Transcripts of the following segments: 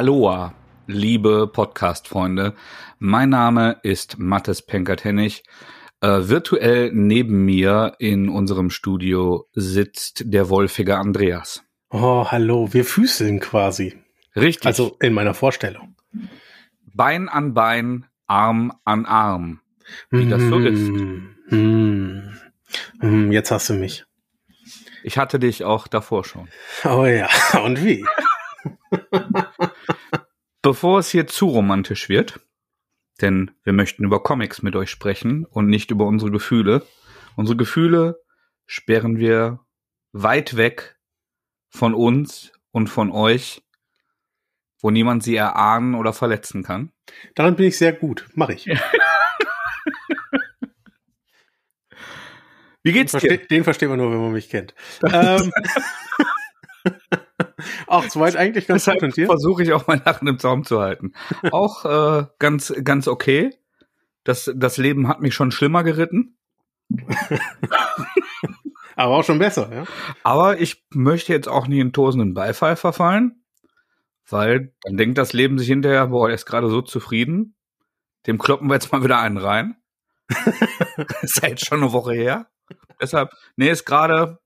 Aloha, liebe Podcast-Freunde. Mein Name ist Mattes Penkertennig. Äh, virtuell neben mir in unserem Studio sitzt der wolfige Andreas. Oh, hallo, wir füßeln quasi. Richtig. Also in meiner Vorstellung. Bein an Bein, Arm an Arm. Wie das so ist. Hm, jetzt hast du mich. Ich hatte dich auch davor schon. Oh ja, und wie? Bevor es hier zu romantisch wird, denn wir möchten über Comics mit euch sprechen und nicht über unsere Gefühle. Unsere Gefühle sperren wir weit weg von uns und von euch, wo niemand sie erahnen oder verletzen kann. Daran bin ich sehr gut. Mach ich. Wie geht's Verste dir? den versteht man nur, wenn man mich kennt. ähm, Auch soweit eigentlich ganz gut und dir? versuche ich auch mein Lachen im Zaum zu halten. Auch äh, ganz, ganz okay. Das, das Leben hat mich schon schlimmer geritten. Aber auch schon besser, ja. Aber ich möchte jetzt auch nicht in tosenden Beifall verfallen, weil dann denkt das Leben sich hinterher, boah, er ist gerade so zufrieden. Dem kloppen wir jetzt mal wieder einen rein. ist ja jetzt schon eine Woche her. Deshalb, nee, ist gerade,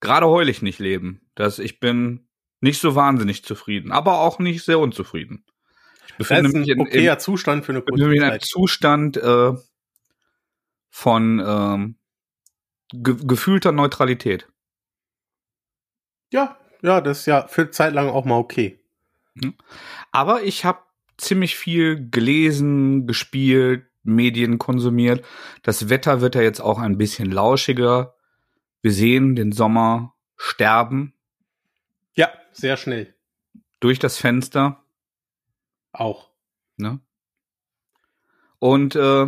gerade heul ich nicht leben. Das, ich bin nicht so wahnsinnig zufrieden, aber auch nicht sehr unzufrieden. Ich Das befinde mich ein in, okayer in, Zustand für eine kurze in einem. Zustand äh, von ähm, ge gefühlter Neutralität. Ja, ja, das ist ja für Zeit lang auch mal okay. Aber ich habe ziemlich viel gelesen, gespielt, Medien konsumiert. Das Wetter wird ja jetzt auch ein bisschen lauschiger. Wir sehen den Sommer sterben Ja, sehr schnell. durch das Fenster. Auch. Ne? Und äh,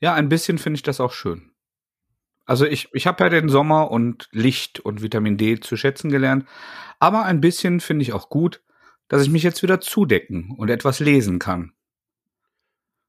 ja, ein bisschen finde ich das auch schön. Also ich, ich habe ja den Sommer und Licht und Vitamin D zu schätzen gelernt, aber ein bisschen finde ich auch gut, dass ich mich jetzt wieder zudecken und etwas lesen kann.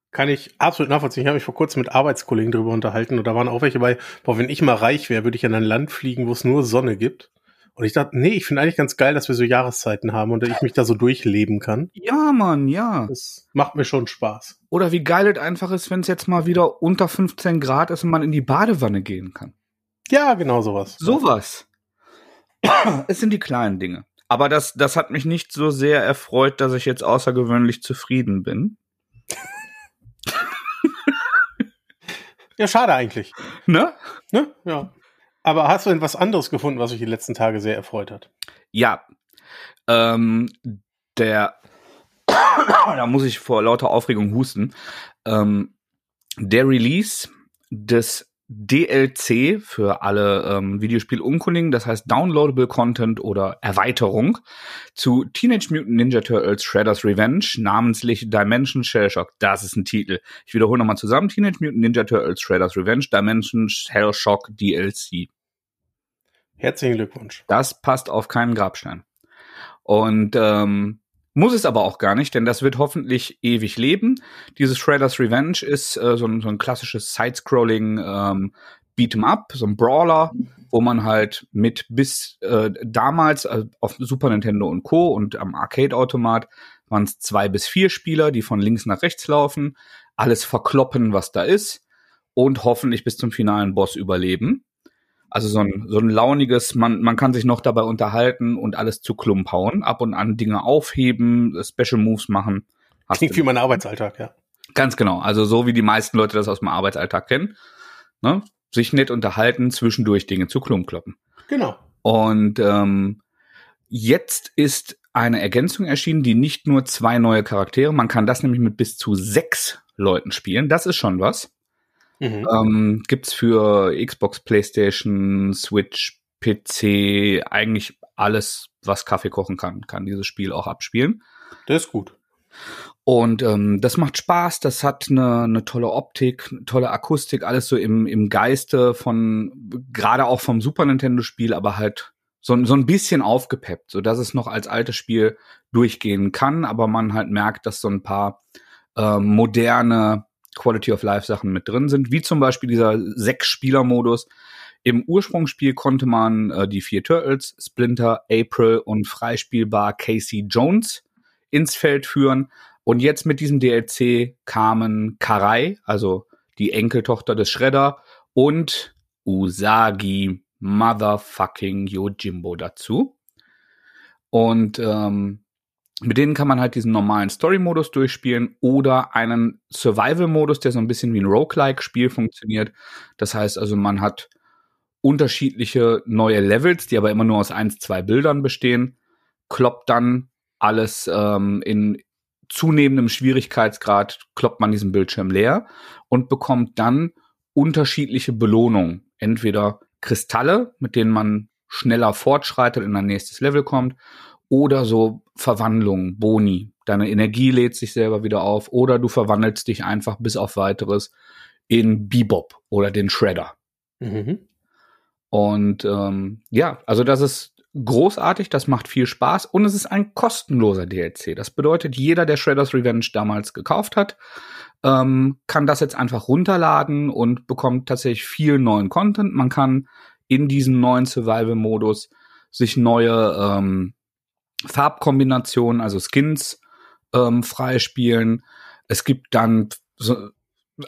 Kann ich absolut nachvollziehen. Ich habe mich vor kurzem mit Arbeitskollegen darüber unterhalten und da waren auch welche bei, boah, wenn ich mal reich wäre, würde ich an ein Land fliegen, wo es nur Sonne gibt. Und ich dachte, nee, ich finde eigentlich ganz geil, dass wir so Jahreszeiten haben und ich mich da so durchleben kann. Ja, Mann, ja. Das macht mir schon Spaß. Oder wie geil es einfach ist, wenn es jetzt mal wieder unter 15 Grad ist und man in die Badewanne gehen kann. Ja, genau sowas. Sowas. es sind die kleinen Dinge. Aber das, das hat mich nicht so sehr erfreut, dass ich jetzt außergewöhnlich zufrieden bin. Ja, schade eigentlich. Ne? Ne? Ja. Aber hast du denn was anderes gefunden, was dich die letzten Tage sehr erfreut hat? Ja. Ähm, der, da muss ich vor lauter Aufregung husten. Ähm, der Release des DLC für alle ähm, Videospielunkundigen, das heißt Downloadable Content oder Erweiterung zu Teenage Mutant Ninja Turtles Shredder's Revenge, namentlich Dimension Shell Shock. Das ist ein Titel. Ich wiederhole nochmal zusammen. Teenage Mutant Ninja Turtles Shredder's Revenge, Dimension Shell Shock DLC. Herzlichen Glückwunsch. Das passt auf keinen Grabstein. Und ähm, muss es aber auch gar nicht, denn das wird hoffentlich ewig leben. Dieses Shredder's Revenge ist äh, so, ein, so ein klassisches Side-Scrolling ähm, Beat'em Up, so ein Brawler, wo man halt mit bis äh, damals äh, auf Super Nintendo und Co. und am Arcade-Automat waren es zwei bis vier Spieler, die von links nach rechts laufen, alles verkloppen, was da ist und hoffentlich bis zum finalen Boss überleben. Also so ein, so ein launiges, man, man kann sich noch dabei unterhalten und alles zu Klump hauen, ab und an Dinge aufheben, Special Moves machen. Hast Klingt wie mein Arbeitsalltag, ja. Ganz genau. Also so wie die meisten Leute das aus dem Arbeitsalltag kennen. Ne? Sich nett unterhalten, zwischendurch Dinge zu Klump kloppen. Genau. Und ähm, jetzt ist eine Ergänzung erschienen, die nicht nur zwei neue Charaktere, man kann das nämlich mit bis zu sechs Leuten spielen. Das ist schon was. Mhm. Ähm, gibt's für Xbox, PlayStation, Switch, PC, eigentlich alles, was Kaffee kochen kann, kann dieses Spiel auch abspielen. Das ist gut. Und ähm, das macht Spaß, das hat eine, eine tolle Optik, eine tolle Akustik, alles so im, im Geiste von, gerade auch vom Super Nintendo-Spiel, aber halt so, so ein bisschen aufgepeppt, so dass es noch als altes Spiel durchgehen kann, aber man halt merkt, dass so ein paar ähm, moderne Quality of Life Sachen mit drin sind, wie zum Beispiel dieser Sechs-Spieler-Modus, Im Ursprungsspiel konnte man äh, die vier Turtles, Splinter, April und freispielbar Casey Jones ins Feld führen. Und jetzt mit diesem DLC kamen Karai, also die Enkeltochter des Shredder, und Usagi Motherfucking Yojimbo dazu. Und ähm, mit denen kann man halt diesen normalen Story-Modus durchspielen oder einen Survival-Modus, der so ein bisschen wie ein Roguelike-Spiel funktioniert. Das heißt also, man hat unterschiedliche neue Levels, die aber immer nur aus eins, zwei Bildern bestehen, kloppt dann alles ähm, in zunehmendem Schwierigkeitsgrad, kloppt man diesen Bildschirm leer und bekommt dann unterschiedliche Belohnungen. Entweder Kristalle, mit denen man schneller fortschreitet und in ein nächstes Level kommt, oder so Verwandlungen, Boni. Deine Energie lädt sich selber wieder auf oder du verwandelst dich einfach bis auf weiteres in Bebop oder den Shredder. Mhm. Und ähm, ja, also das ist großartig, das macht viel Spaß und es ist ein kostenloser DLC. Das bedeutet, jeder, der Shredder's Revenge damals gekauft hat, ähm, kann das jetzt einfach runterladen und bekommt tatsächlich viel neuen Content. Man kann in diesem neuen Survival-Modus sich neue ähm, Farbkombinationen, also Skins ähm, freispielen. Es gibt dann so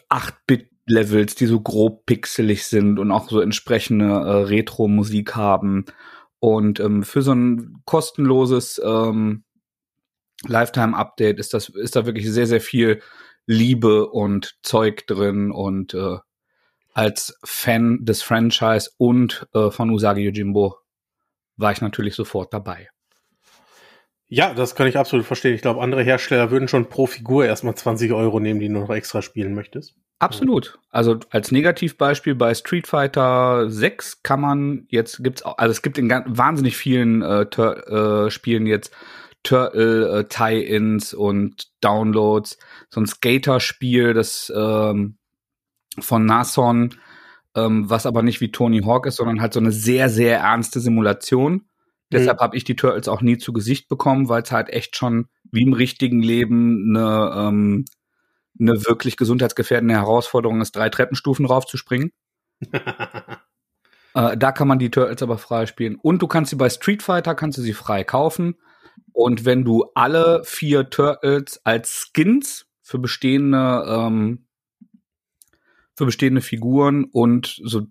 8-Bit-Levels, die so grob pixelig sind und auch so entsprechende äh, Retro-Musik haben. Und ähm, für so ein kostenloses ähm, Lifetime-Update ist das ist da wirklich sehr sehr viel Liebe und Zeug drin und äh, als Fan des Franchise und äh, von Usagi Yojimbo war ich natürlich sofort dabei. Ja, das kann ich absolut verstehen. Ich glaube, andere Hersteller würden schon pro Figur erstmal 20 Euro nehmen, die du noch extra spielen möchtest. Absolut. Also als Negativbeispiel bei Street Fighter 6 kann man jetzt gibt's auch, also es gibt in wahnsinnig vielen äh, äh, Spielen jetzt Turtle äh, Tie-ins und Downloads. So ein Skater-Spiel, das ähm, von Nason, ähm, was aber nicht wie Tony Hawk ist, sondern halt so eine sehr sehr ernste Simulation Deshalb mhm. habe ich die Turtles auch nie zu Gesicht bekommen, weil es halt echt schon wie im richtigen Leben eine, ähm, eine wirklich gesundheitsgefährdende Herausforderung ist, drei Treppenstufen raufzuspringen. äh, da kann man die Turtles aber frei spielen. Und du kannst sie bei Street Fighter, kannst du sie frei kaufen. Und wenn du alle vier Turtles als Skins für bestehende ähm, für bestehende Figuren und so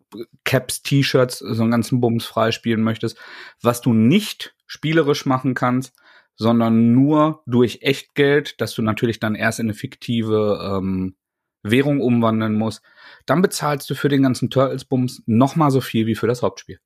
Caps, T-Shirts, so einen ganzen Bums freispielen möchtest, was du nicht spielerisch machen kannst, sondern nur durch Echtgeld, dass du natürlich dann erst in eine fiktive ähm, Währung umwandeln musst, dann bezahlst du für den ganzen Turtles-Bums noch mal so viel wie für das Hauptspiel.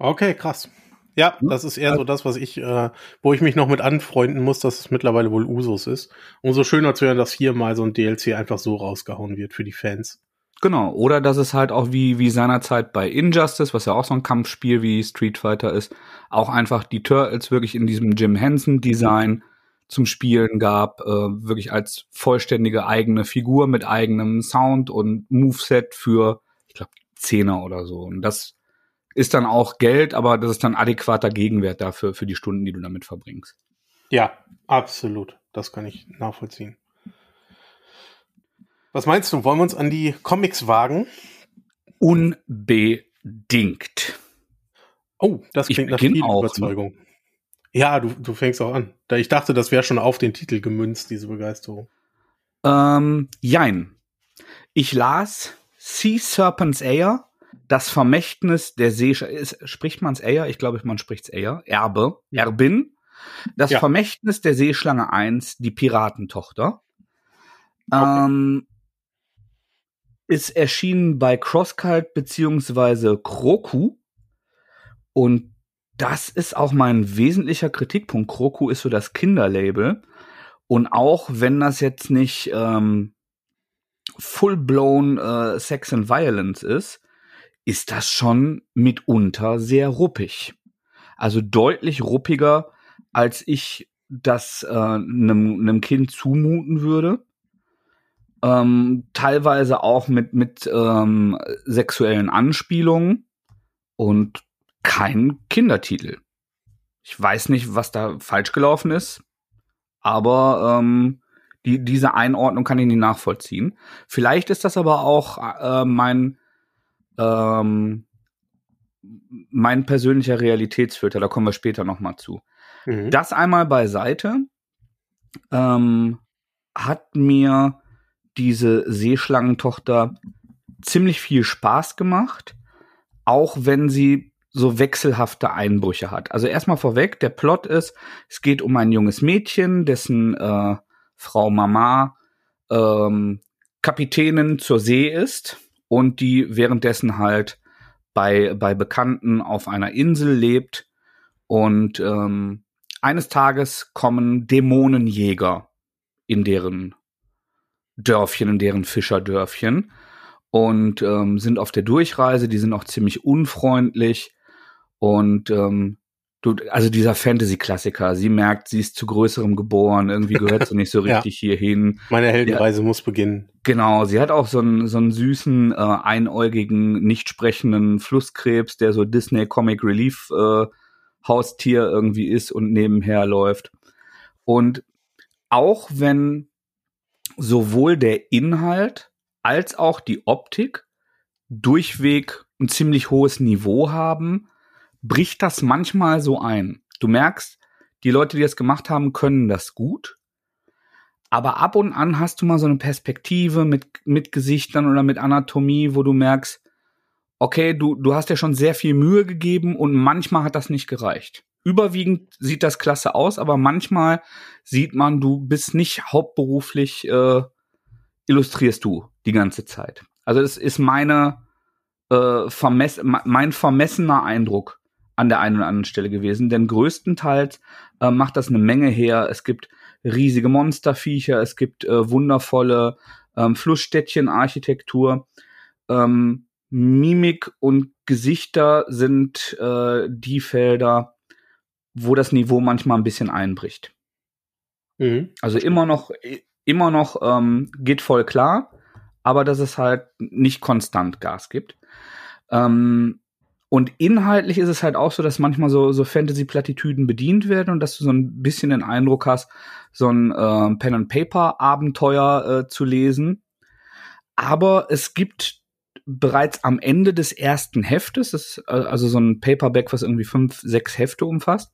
Okay, krass. Ja, das ist eher so das, was ich, äh, wo ich mich noch mit anfreunden muss, dass es mittlerweile wohl Usus ist. Umso schöner zu hören, dass hier mal so ein DLC einfach so rausgehauen wird für die Fans. Genau, oder dass es halt auch wie, wie seinerzeit bei Injustice, was ja auch so ein Kampfspiel wie Street Fighter ist, auch einfach die Turtles wirklich in diesem Jim Henson Design zum Spielen gab, äh, wirklich als vollständige eigene Figur mit eigenem Sound und Moveset für, ich glaube, Zehner oder so. Und das ist dann auch Geld, aber das ist dann adäquater Gegenwert dafür, für die Stunden, die du damit verbringst. Ja, absolut. Das kann ich nachvollziehen. Was meinst du? Wollen wir uns an die Comics wagen? Unbedingt. Oh, das klingt nach viel auch, ne? Überzeugung. Ne? Ja, du, du fängst auch an. Ich dachte, das wäre schon auf den Titel gemünzt, diese Begeisterung. Ähm, jein. Ich las Sea Serpent's Air das Vermächtnis der See, spricht man es eher? Ich glaube, man spricht es eher. Erbe, Erbin. Das ja. Vermächtnis der Seeschlange 1, die Piratentochter. Okay. Ähm, ist erschienen bei Crosscult beziehungsweise Kroku. Und das ist auch mein wesentlicher Kritikpunkt. Kroku ist so das Kinderlabel. Und auch wenn das jetzt nicht ähm, full-blown äh, Sex and Violence ist, ist das schon mitunter sehr ruppig. Also deutlich ruppiger, als ich das äh, einem, einem Kind zumuten würde. Ähm, teilweise auch mit, mit ähm, sexuellen Anspielungen und kein Kindertitel. Ich weiß nicht, was da falsch gelaufen ist, aber ähm, die, diese Einordnung kann ich nicht nachvollziehen. Vielleicht ist das aber auch äh, mein ähm, mein persönlicher Realitätsfilter, da kommen wir später nochmal zu. Mhm. Das einmal beiseite, ähm, hat mir diese Seeschlangentochter ziemlich viel Spaß gemacht, auch wenn sie so wechselhafte Einbrüche hat. Also erstmal vorweg, der Plot ist, es geht um ein junges Mädchen, dessen äh, Frau Mama ähm, Kapitänin zur See ist und die währenddessen halt bei, bei Bekannten auf einer Insel lebt. Und ähm, eines Tages kommen Dämonenjäger in deren Dörfchen, in deren Fischerdörfchen und ähm, sind auf der Durchreise. Die sind auch ziemlich unfreundlich und ähm, du, also dieser Fantasy-Klassiker. Sie merkt, sie ist zu größerem geboren. Irgendwie gehört sie nicht so richtig ja. hierhin. Meine Heldenreise ja, muss beginnen. Genau, sie hat auch so einen so einen süßen, äh, einäugigen, nicht sprechenden Flusskrebs, der so Disney Comic Relief äh, Haustier irgendwie ist und nebenher läuft. Und auch wenn sowohl der Inhalt als auch die Optik durchweg ein ziemlich hohes Niveau haben, bricht das manchmal so ein. Du merkst, die Leute, die das gemacht haben, können das gut. Aber ab und an hast du mal so eine Perspektive mit, mit Gesichtern oder mit Anatomie, wo du merkst, okay, du, du hast ja schon sehr viel Mühe gegeben und manchmal hat das nicht gereicht. Überwiegend sieht das klasse aus, aber manchmal sieht man, du bist nicht hauptberuflich, äh, illustrierst du die ganze Zeit. Also es ist meine, äh, vermess mein vermessener Eindruck an der einen oder anderen Stelle gewesen, denn größtenteils äh, macht das eine Menge her. Es gibt riesige Monsterviecher, es gibt äh, wundervolle ähm, Flussstädtchen-Architektur. Ähm, Mimik und Gesichter sind äh, die Felder, wo das Niveau manchmal ein bisschen einbricht. Mhm. Also immer noch, immer noch ähm, geht voll klar, aber dass es halt nicht konstant Gas gibt. Ähm, und inhaltlich ist es halt auch so, dass manchmal so, so Fantasy-Plattitüden bedient werden und dass du so ein bisschen den Eindruck hast, so ein äh, Pen-and-Paper-Abenteuer äh, zu lesen. Aber es gibt bereits am Ende des ersten Heftes, das ist äh, also so ein Paperback, was irgendwie fünf, sechs Hefte umfasst.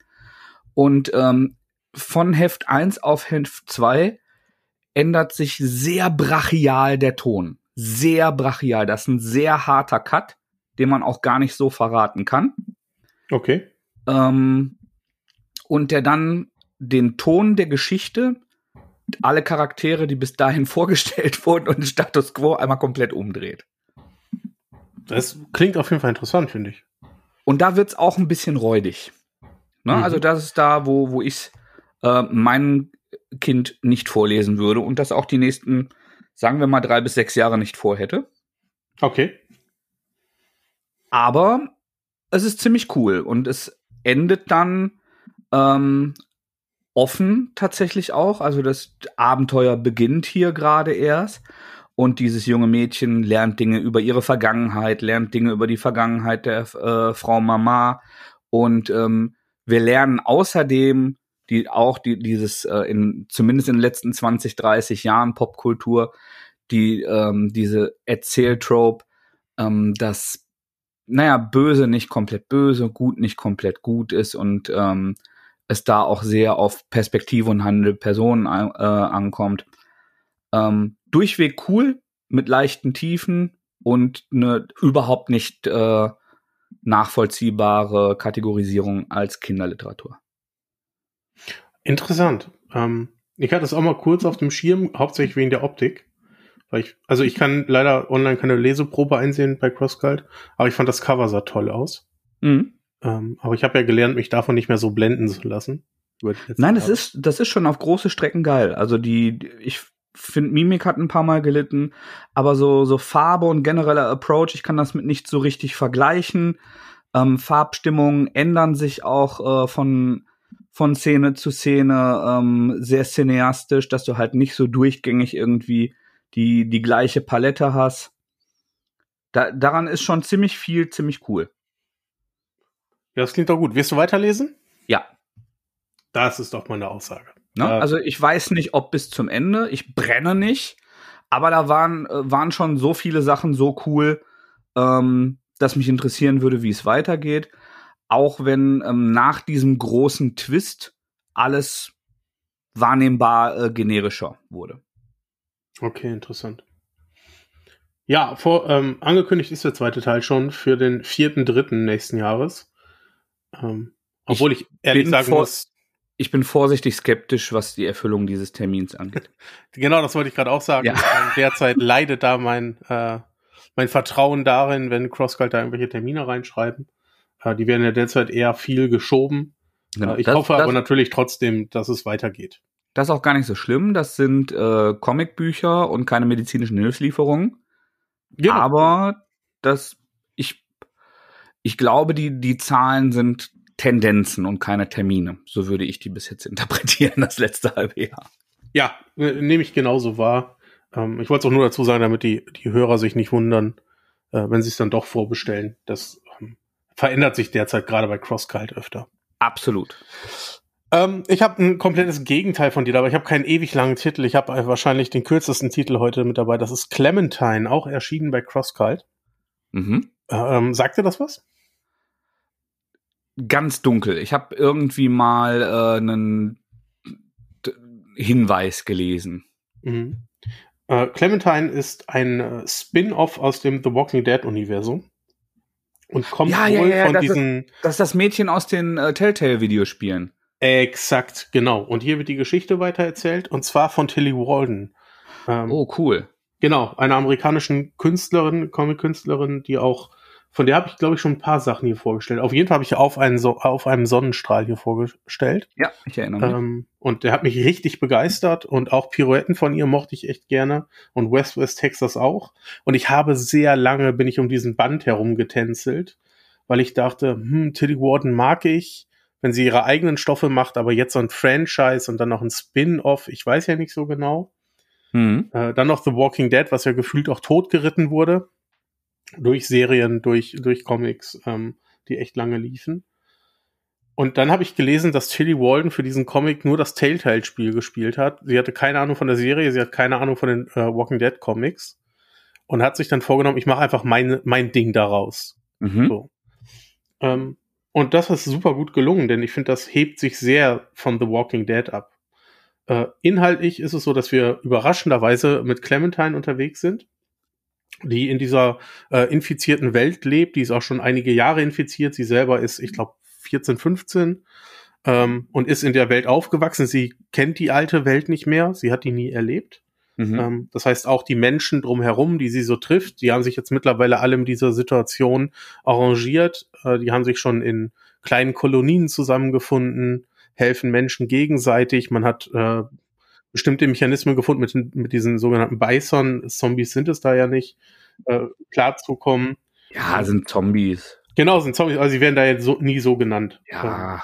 Und ähm, von Heft 1 auf Heft 2 ändert sich sehr brachial der Ton. Sehr brachial. Das ist ein sehr harter Cut den man auch gar nicht so verraten kann. Okay. Ähm, und der dann den Ton der Geschichte, alle Charaktere, die bis dahin vorgestellt wurden und den Status quo einmal komplett umdreht. Das klingt auf jeden Fall interessant, finde ich. Und da wird es auch ein bisschen räudig. Ne? Mhm. Also das ist da, wo, wo ich äh, meinem Kind nicht vorlesen würde und das auch die nächsten, sagen wir mal, drei bis sechs Jahre nicht vorhätte. Okay. Aber es ist ziemlich cool und es endet dann ähm, offen tatsächlich auch. Also das Abenteuer beginnt hier gerade erst. Und dieses junge Mädchen lernt Dinge über ihre Vergangenheit, lernt Dinge über die Vergangenheit der äh, Frau Mama. Und ähm, wir lernen außerdem die auch die, dieses äh, in zumindest in den letzten 20, 30 Jahren Popkultur, die ähm, diese Erzähltrope, ähm, dass naja, böse nicht komplett böse, gut nicht komplett gut ist und ähm, es da auch sehr auf Perspektive und handelnde Personen äh, ankommt. Ähm, durchweg cool, mit leichten Tiefen und eine überhaupt nicht äh, nachvollziehbare Kategorisierung als Kinderliteratur. Interessant. Ähm, ich hatte es auch mal kurz auf dem Schirm, hauptsächlich wegen der Optik. Weil ich, also ich kann leider online keine Leseprobe einsehen bei CrossCult, aber ich fand das Cover sah toll aus. Mhm. Ähm, aber ich habe ja gelernt, mich davon nicht mehr so blenden zu lassen. Nein, das ist, das ist schon auf große Strecken geil. Also die, ich finde, Mimik hat ein paar Mal gelitten, aber so, so Farbe und genereller Approach, ich kann das mit nicht so richtig vergleichen. Ähm, Farbstimmungen ändern sich auch äh, von, von Szene zu Szene ähm, sehr cineastisch, dass du halt nicht so durchgängig irgendwie die, die gleiche Palette hast. Da, daran ist schon ziemlich viel, ziemlich cool. Ja, das klingt doch gut. Wirst du weiterlesen? Ja. Das ist doch meine Aussage. Ne? Ja. Also ich weiß nicht, ob bis zum Ende. Ich brenne nicht. Aber da waren, äh, waren schon so viele Sachen so cool, ähm, das mich interessieren würde, wie es weitergeht. Auch wenn ähm, nach diesem großen Twist alles wahrnehmbar äh, generischer wurde. Okay, interessant. Ja, vor, ähm, angekündigt ist der zweite Teil schon für den vierten, dritten nächsten Jahres. Ähm, obwohl ich, ich ehrlich sagen muss. Ich bin vorsichtig skeptisch, was die Erfüllung dieses Termins angeht. genau, das wollte ich gerade auch sagen. Ja. Derzeit leidet da mein, äh, mein Vertrauen darin, wenn CrossCult da irgendwelche Termine reinschreiben. Äh, die werden ja derzeit eher viel geschoben. Genau, äh, ich das, hoffe das, aber natürlich trotzdem, dass es weitergeht. Das ist auch gar nicht so schlimm. Das sind äh, Comicbücher und keine medizinischen Hilfslieferungen. Genau. Aber das, ich, ich glaube, die, die Zahlen sind Tendenzen und keine Termine. So würde ich die bis jetzt interpretieren, das letzte halbe Jahr. Ja, nehme ich genauso wahr. Ähm, ich wollte es auch nur dazu sagen, damit die, die Hörer sich nicht wundern, äh, wenn sie es dann doch vorbestellen. Das ähm, verändert sich derzeit gerade bei CrossCult öfter. Absolut. Ähm, ich habe ein komplettes Gegenteil von dir, aber ich habe keinen ewig langen Titel. Ich habe wahrscheinlich den kürzesten Titel heute mit dabei. Das ist Clementine, auch erschienen bei CrossCult. Mhm. Ähm, sagt dir das was? Ganz dunkel. Ich habe irgendwie mal äh, einen Hinweis gelesen. Mhm. Äh, Clementine ist ein äh, Spin-off aus dem The Walking Dead Universum und kommt ja, wohl ja, ja, von das diesen. Ist, das ist das Mädchen aus den äh, Telltale-Videospielen. Exakt, genau. Und hier wird die Geschichte weitererzählt und zwar von Tilly Walden. Ähm, oh, cool. Genau, einer amerikanischen Künstlerin, Comic-Künstlerin, die auch, von der habe ich, glaube ich, schon ein paar Sachen hier vorgestellt. Auf jeden Fall habe ich auf, einen so auf einem Sonnenstrahl hier vorgestellt. Ja, ich erinnere mich. Ähm, und der hat mich richtig begeistert und auch Pirouetten von ihr mochte ich echt gerne und West West Texas auch. Und ich habe sehr lange, bin ich um diesen Band herum getänzelt, weil ich dachte, hm, Tilly Warden mag ich wenn sie ihre eigenen Stoffe macht, aber jetzt so ein Franchise und dann noch ein Spin-off, ich weiß ja nicht so genau. Mhm. Äh, dann noch The Walking Dead, was ja gefühlt auch totgeritten wurde. Durch Serien, durch, durch Comics, ähm, die echt lange liefen. Und dann habe ich gelesen, dass Tilly Walden für diesen Comic nur das Telltale-Spiel gespielt hat. Sie hatte keine Ahnung von der Serie, sie hat keine Ahnung von den äh, Walking Dead Comics und hat sich dann vorgenommen, ich mache einfach mein, mein Ding daraus. Mhm. So. Ähm, und das ist super gut gelungen, denn ich finde, das hebt sich sehr von The Walking Dead ab. Äh, inhaltlich ist es so, dass wir überraschenderweise mit Clementine unterwegs sind, die in dieser äh, infizierten Welt lebt. Die ist auch schon einige Jahre infiziert. Sie selber ist, ich glaube, 14, 15 ähm, und ist in der Welt aufgewachsen. Sie kennt die alte Welt nicht mehr. Sie hat die nie erlebt. Mhm. Ähm, das heißt, auch die Menschen drumherum, die sie so trifft, die haben sich jetzt mittlerweile alle in dieser Situation arrangiert. Äh, die haben sich schon in kleinen Kolonien zusammengefunden, helfen Menschen gegenseitig. Man hat äh, bestimmte Mechanismen gefunden, mit, mit diesen sogenannten Bison, Zombies sind es da ja nicht, äh, klarzukommen. Ja, sind Zombies. Genau, sind Zombies, aber sie werden da jetzt so, nie so genannt. Ja.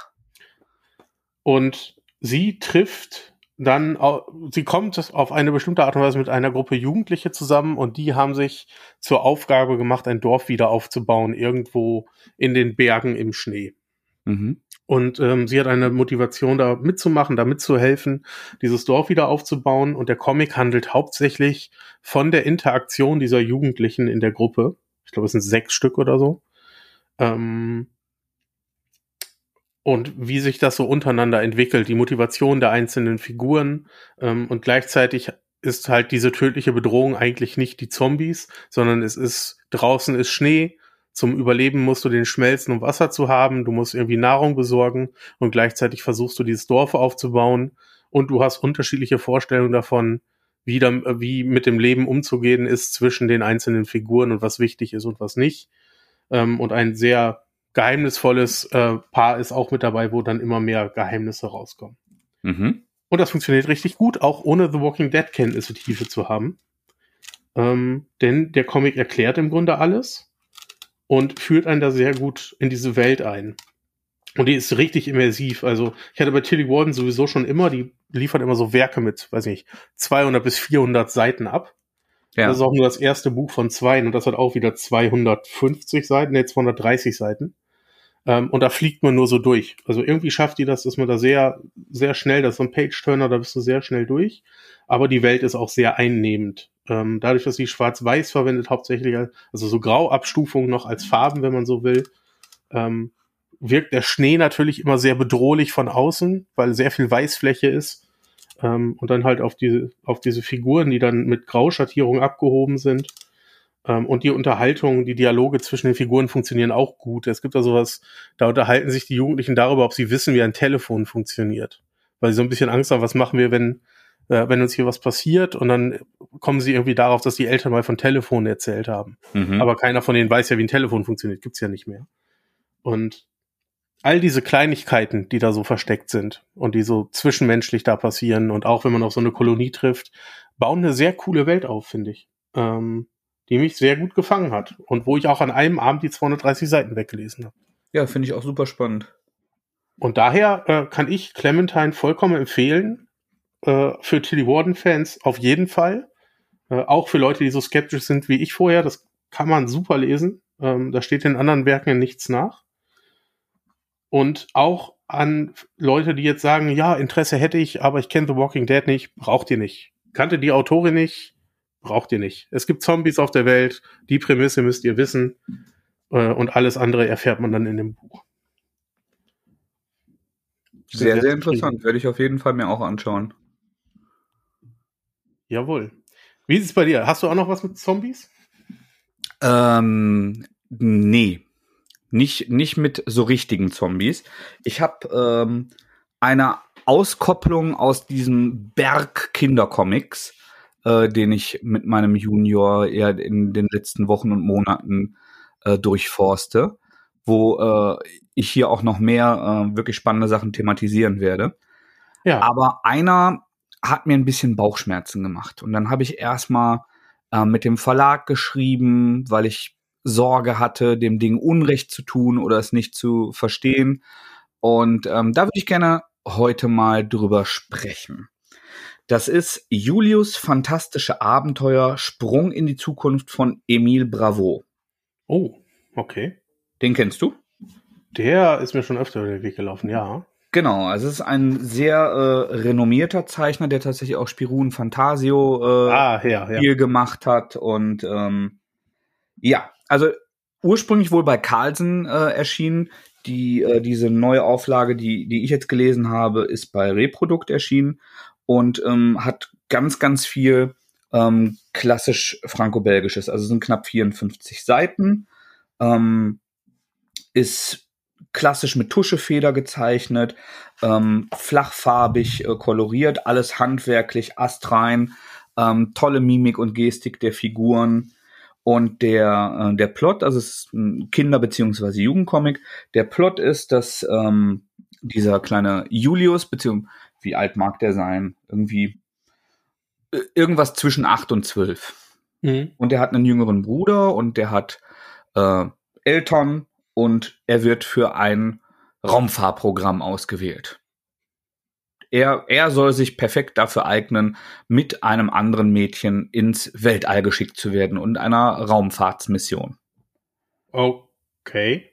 Und sie trifft dann, sie kommt auf eine bestimmte Art und Weise mit einer Gruppe Jugendliche zusammen und die haben sich zur Aufgabe gemacht, ein Dorf wieder aufzubauen, irgendwo in den Bergen im Schnee. Mhm. Und ähm, sie hat eine Motivation, da mitzumachen, da mitzuhelfen, dieses Dorf wieder aufzubauen. Und der Comic handelt hauptsächlich von der Interaktion dieser Jugendlichen in der Gruppe. Ich glaube, es sind sechs Stück oder so. Ähm, und wie sich das so untereinander entwickelt, die Motivation der einzelnen Figuren ähm, und gleichzeitig ist halt diese tödliche Bedrohung eigentlich nicht die Zombies, sondern es ist draußen ist Schnee. Zum Überleben musst du den Schmelzen, um Wasser zu haben. Du musst irgendwie Nahrung besorgen und gleichzeitig versuchst du dieses Dorf aufzubauen und du hast unterschiedliche Vorstellungen davon, wie, dann, wie mit dem Leben umzugehen ist zwischen den einzelnen Figuren und was wichtig ist und was nicht. Ähm, und ein sehr geheimnisvolles äh, Paar ist auch mit dabei, wo dann immer mehr Geheimnisse rauskommen. Mhm. Und das funktioniert richtig gut, auch ohne The Walking Dead Kenntnisse Tiefe zu haben. Ähm, denn der Comic erklärt im Grunde alles und führt einen da sehr gut in diese Welt ein. Und die ist richtig immersiv. Also ich hatte bei Tilly Warden sowieso schon immer, die liefert immer so Werke mit, weiß nicht, 200 bis 400 Seiten ab. Ja. Das ist auch nur das erste Buch von zwei und das hat auch wieder 250 Seiten, ne, 230 Seiten. Ähm, und da fliegt man nur so durch. Also irgendwie schafft die das, dass man da sehr, sehr schnell, das ist so ein Page-Turner, da bist du sehr schnell durch. Aber die Welt ist auch sehr einnehmend. Ähm, dadurch, dass sie schwarz-weiß verwendet, hauptsächlich, also so Grauabstufung noch als Farben, wenn man so will, ähm, wirkt der Schnee natürlich immer sehr bedrohlich von außen, weil sehr viel Weißfläche ist. Ähm, und dann halt auf diese, auf diese Figuren, die dann mit Grauschattierung abgehoben sind. Ähm, und die Unterhaltung, die Dialoge zwischen den Figuren funktionieren auch gut. Es gibt da sowas, da unterhalten sich die Jugendlichen darüber, ob sie wissen, wie ein Telefon funktioniert. Weil sie so ein bisschen Angst haben, was machen wir, wenn, äh, wenn uns hier was passiert und dann kommen sie irgendwie darauf, dass die Eltern mal von Telefonen erzählt haben. Mhm. Aber keiner von denen weiß ja, wie ein Telefon funktioniert. Gibt's ja nicht mehr. Und all diese Kleinigkeiten, die da so versteckt sind und die so zwischenmenschlich da passieren und auch wenn man auf so eine Kolonie trifft, bauen eine sehr coole Welt auf, finde ich. Ähm, die mich sehr gut gefangen hat und wo ich auch an einem Abend die 230 Seiten weggelesen habe. Ja, finde ich auch super spannend. Und daher äh, kann ich Clementine vollkommen empfehlen. Äh, für Tilly Warden-Fans auf jeden Fall. Äh, auch für Leute, die so skeptisch sind wie ich vorher. Das kann man super lesen. Ähm, da steht den anderen Werken nichts nach. Und auch an Leute, die jetzt sagen, ja, Interesse hätte ich, aber ich kenne The Walking Dead nicht, braucht ihr nicht. Kannte die Autorin nicht, braucht ihr nicht. Es gibt Zombies auf der Welt, die Prämisse müsst ihr wissen äh, und alles andere erfährt man dann in dem Buch. Sehr, sehr, interessant. Werde ich auf jeden Fall mir auch anschauen. Jawohl. Wie ist es bei dir? Hast du auch noch was mit Zombies? Ähm, nee. Nicht, nicht mit so richtigen Zombies. Ich habe ähm, eine Auskopplung aus diesem Berg Kindercomics äh, den ich mit meinem Junior eher in den letzten Wochen und Monaten äh, durchforste, wo äh, ich hier auch noch mehr äh, wirklich spannende Sachen thematisieren werde. Ja. Aber einer hat mir ein bisschen Bauchschmerzen gemacht. Und dann habe ich erstmal äh, mit dem Verlag geschrieben, weil ich Sorge hatte, dem Ding Unrecht zu tun oder es nicht zu verstehen. Und ähm, da würde ich gerne heute mal drüber sprechen. Das ist Julius fantastische Abenteuer Sprung in die Zukunft von Emile Bravo. Oh, okay. Den kennst du? Der ist mir schon öfter über den Weg gelaufen, ja. Genau, also es ist ein sehr äh, renommierter Zeichner, der tatsächlich auch Spirun Fantasio äh, ah, ja, ja. viel gemacht hat. Und ähm, ja, also ursprünglich wohl bei Carlsen äh, erschienen. Die, äh, diese neue Auflage, die, die ich jetzt gelesen habe, ist bei Reprodukt erschienen und ähm, hat ganz, ganz viel ähm, klassisch franco-belgisches. Also sind knapp 54 Seiten. Ähm, ist klassisch mit Tuschefeder gezeichnet, ähm, flachfarbig äh, koloriert, alles handwerklich, astrein, ähm, tolle Mimik und Gestik der Figuren. Und der, äh, der Plot, also es ist ein Kinder- bzw. Jugendcomic, der Plot ist, dass ähm, dieser kleine Julius, beziehungsweise wie alt mag der sein? Irgendwie äh, irgendwas zwischen acht und zwölf. Mhm. Und er hat einen jüngeren Bruder und der hat äh, Eltern und er wird für ein Raumfahrprogramm ausgewählt. Er, er soll sich perfekt dafür eignen, mit einem anderen Mädchen ins Weltall geschickt zu werden und einer Raumfahrtsmission. Okay.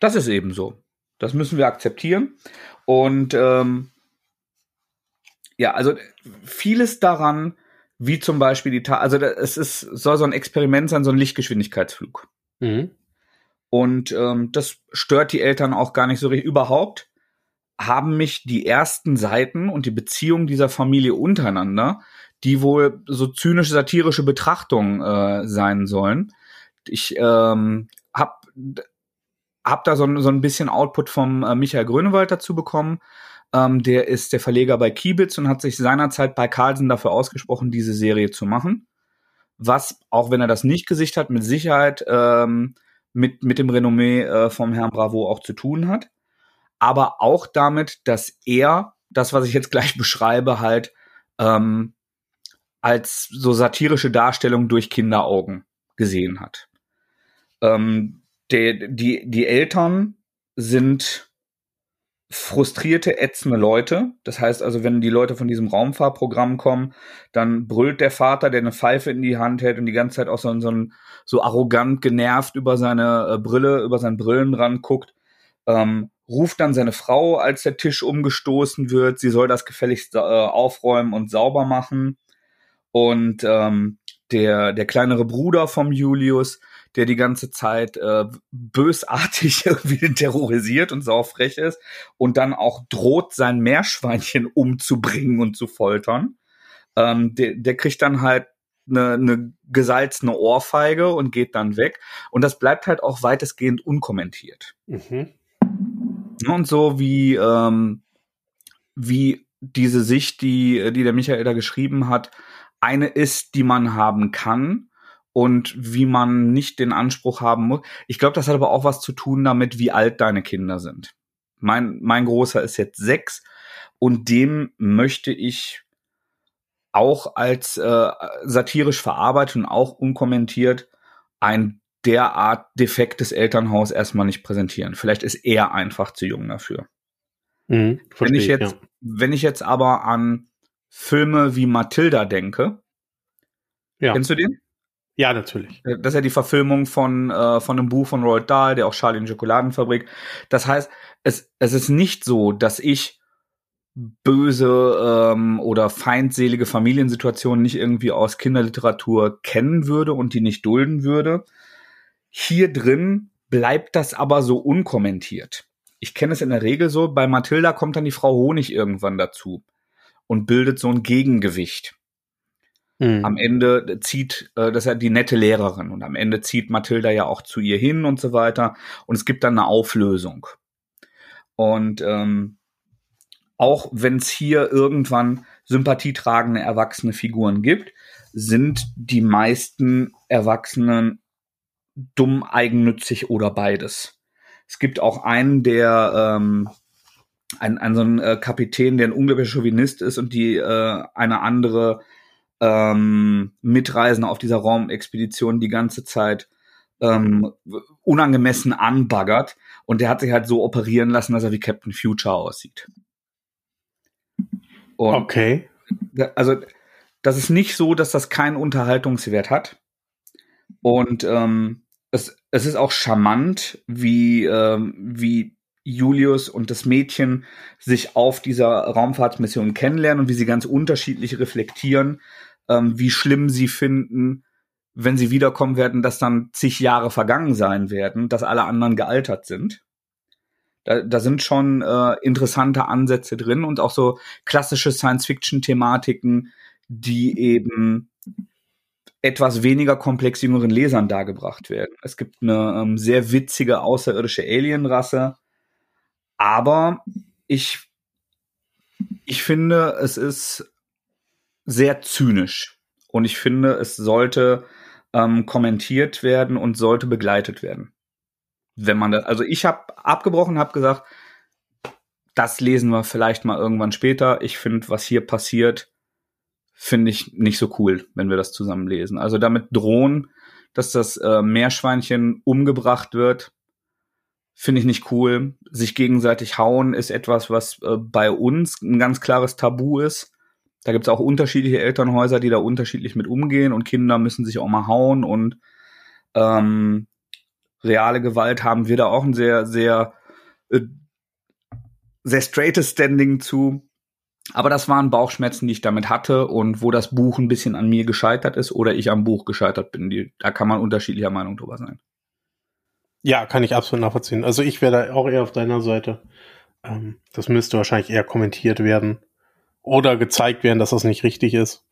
Das ist eben so. Das müssen wir akzeptieren. Und ähm, ja, also vieles daran, wie zum Beispiel die, Ta also es ist, soll so ein Experiment sein, so ein Lichtgeschwindigkeitsflug. Mhm. Und ähm, das stört die Eltern auch gar nicht so richtig. Überhaupt haben mich die ersten Seiten und die Beziehung dieser Familie untereinander, die wohl so zynische satirische Betrachtungen äh, sein sollen. Ich ähm, hab, hab da so, so ein bisschen Output vom äh, Michael Grönewald dazu bekommen ähm, der ist der Verleger bei Kiebitz und hat sich seinerzeit bei Carlsen dafür ausgesprochen, diese Serie zu machen. Was, auch wenn er das nicht gesicht hat, mit Sicherheit ähm, mit, mit dem Renommee äh, vom Herrn Bravo auch zu tun hat. Aber auch damit, dass er das, was ich jetzt gleich beschreibe, halt ähm, als so satirische Darstellung durch Kinderaugen gesehen hat. Ähm, der, die, die Eltern sind frustrierte, ätzende Leute. Das heißt also, wenn die Leute von diesem Raumfahrprogramm kommen, dann brüllt der Vater, der eine Pfeife in die Hand hält und die ganze Zeit auch so, so, so arrogant genervt über seine äh, Brille, über seinen Brillenrand guckt. ähm, ruft dann seine Frau, als der Tisch umgestoßen wird. Sie soll das gefälligst äh, aufräumen und sauber machen. Und ähm, der, der kleinere Bruder vom Julius, der die ganze Zeit äh, bösartig irgendwie terrorisiert und saufrech ist und dann auch droht, sein Meerschweinchen umzubringen und zu foltern. Ähm, der, der kriegt dann halt eine, eine gesalzene Ohrfeige und geht dann weg. Und das bleibt halt auch weitestgehend unkommentiert. Mhm. Und so wie, ähm, wie diese Sicht, die, die der Michael da geschrieben hat, eine ist, die man haben kann und wie man nicht den Anspruch haben muss. Ich glaube, das hat aber auch was zu tun damit, wie alt deine Kinder sind. Mein, mein Großer ist jetzt sechs und dem möchte ich auch als äh, satirisch verarbeitet und auch unkommentiert ein derart defektes Elternhaus erstmal nicht präsentieren. Vielleicht ist er einfach zu jung dafür. Mhm, wenn ich jetzt, ja. wenn ich jetzt aber an Filme wie Matilda denke, ja. kennst du den? Ja, natürlich. Äh, das ist ja die Verfilmung von, äh, von einem Buch von Roald Dahl, der auch Charlie in Schokoladenfabrik. Das heißt, es, es ist nicht so, dass ich böse ähm, oder feindselige Familiensituationen nicht irgendwie aus Kinderliteratur kennen würde und die nicht dulden würde. Hier drin bleibt das aber so unkommentiert. Ich kenne es in der Regel so, bei Mathilda kommt dann die Frau Honig irgendwann dazu und bildet so ein Gegengewicht. Mhm. Am Ende zieht, äh, das ist ja die nette Lehrerin und am Ende zieht Mathilda ja auch zu ihr hin und so weiter und es gibt dann eine Auflösung. Und ähm, auch wenn es hier irgendwann sympathietragende erwachsene Figuren gibt, sind die meisten Erwachsenen dumm, eigennützig oder beides. Es gibt auch einen, der ähm, ein, ein so ein äh, Kapitän, der ein unglaublicher Chauvinist ist und die äh, eine andere ähm, Mitreisende auf dieser Raumexpedition die ganze Zeit ähm, unangemessen anbaggert und der hat sich halt so operieren lassen, dass er wie Captain Future aussieht. Und okay. Also das ist nicht so, dass das keinen Unterhaltungswert hat. Und ähm, es, es ist auch charmant, wie, ähm, wie Julius und das Mädchen sich auf dieser Raumfahrtsmission kennenlernen und wie sie ganz unterschiedlich reflektieren, ähm, wie schlimm sie finden, wenn sie wiederkommen werden, dass dann zig Jahre vergangen sein werden, dass alle anderen gealtert sind. Da, da sind schon äh, interessante Ansätze drin und auch so klassische Science-Fiction-Thematiken, die eben etwas weniger komplex jüngeren Lesern dargebracht werden. Es gibt eine ähm, sehr witzige außerirdische Alienrasse, aber ich, ich finde, es ist sehr zynisch und ich finde, es sollte ähm, kommentiert werden und sollte begleitet werden. Wenn man das, also ich habe abgebrochen, habe gesagt, das lesen wir vielleicht mal irgendwann später. Ich finde, was hier passiert, finde ich nicht so cool, wenn wir das zusammen lesen. Also damit drohen, dass das äh, Meerschweinchen umgebracht wird, finde ich nicht cool. Sich gegenseitig hauen ist etwas, was äh, bei uns ein ganz klares Tabu ist. Da gibt es auch unterschiedliche Elternhäuser, die da unterschiedlich mit umgehen und Kinder müssen sich auch mal hauen und ähm, reale Gewalt haben wir da auch ein sehr, sehr, äh, sehr straightes Standing zu. Aber das waren Bauchschmerzen, die ich damit hatte und wo das Buch ein bisschen an mir gescheitert ist oder ich am Buch gescheitert bin. Die, da kann man unterschiedlicher Meinung drüber sein. Ja, kann ich absolut nachvollziehen. Also ich wäre da auch eher auf deiner Seite. Ähm, das müsste wahrscheinlich eher kommentiert werden oder gezeigt werden, dass das nicht richtig ist.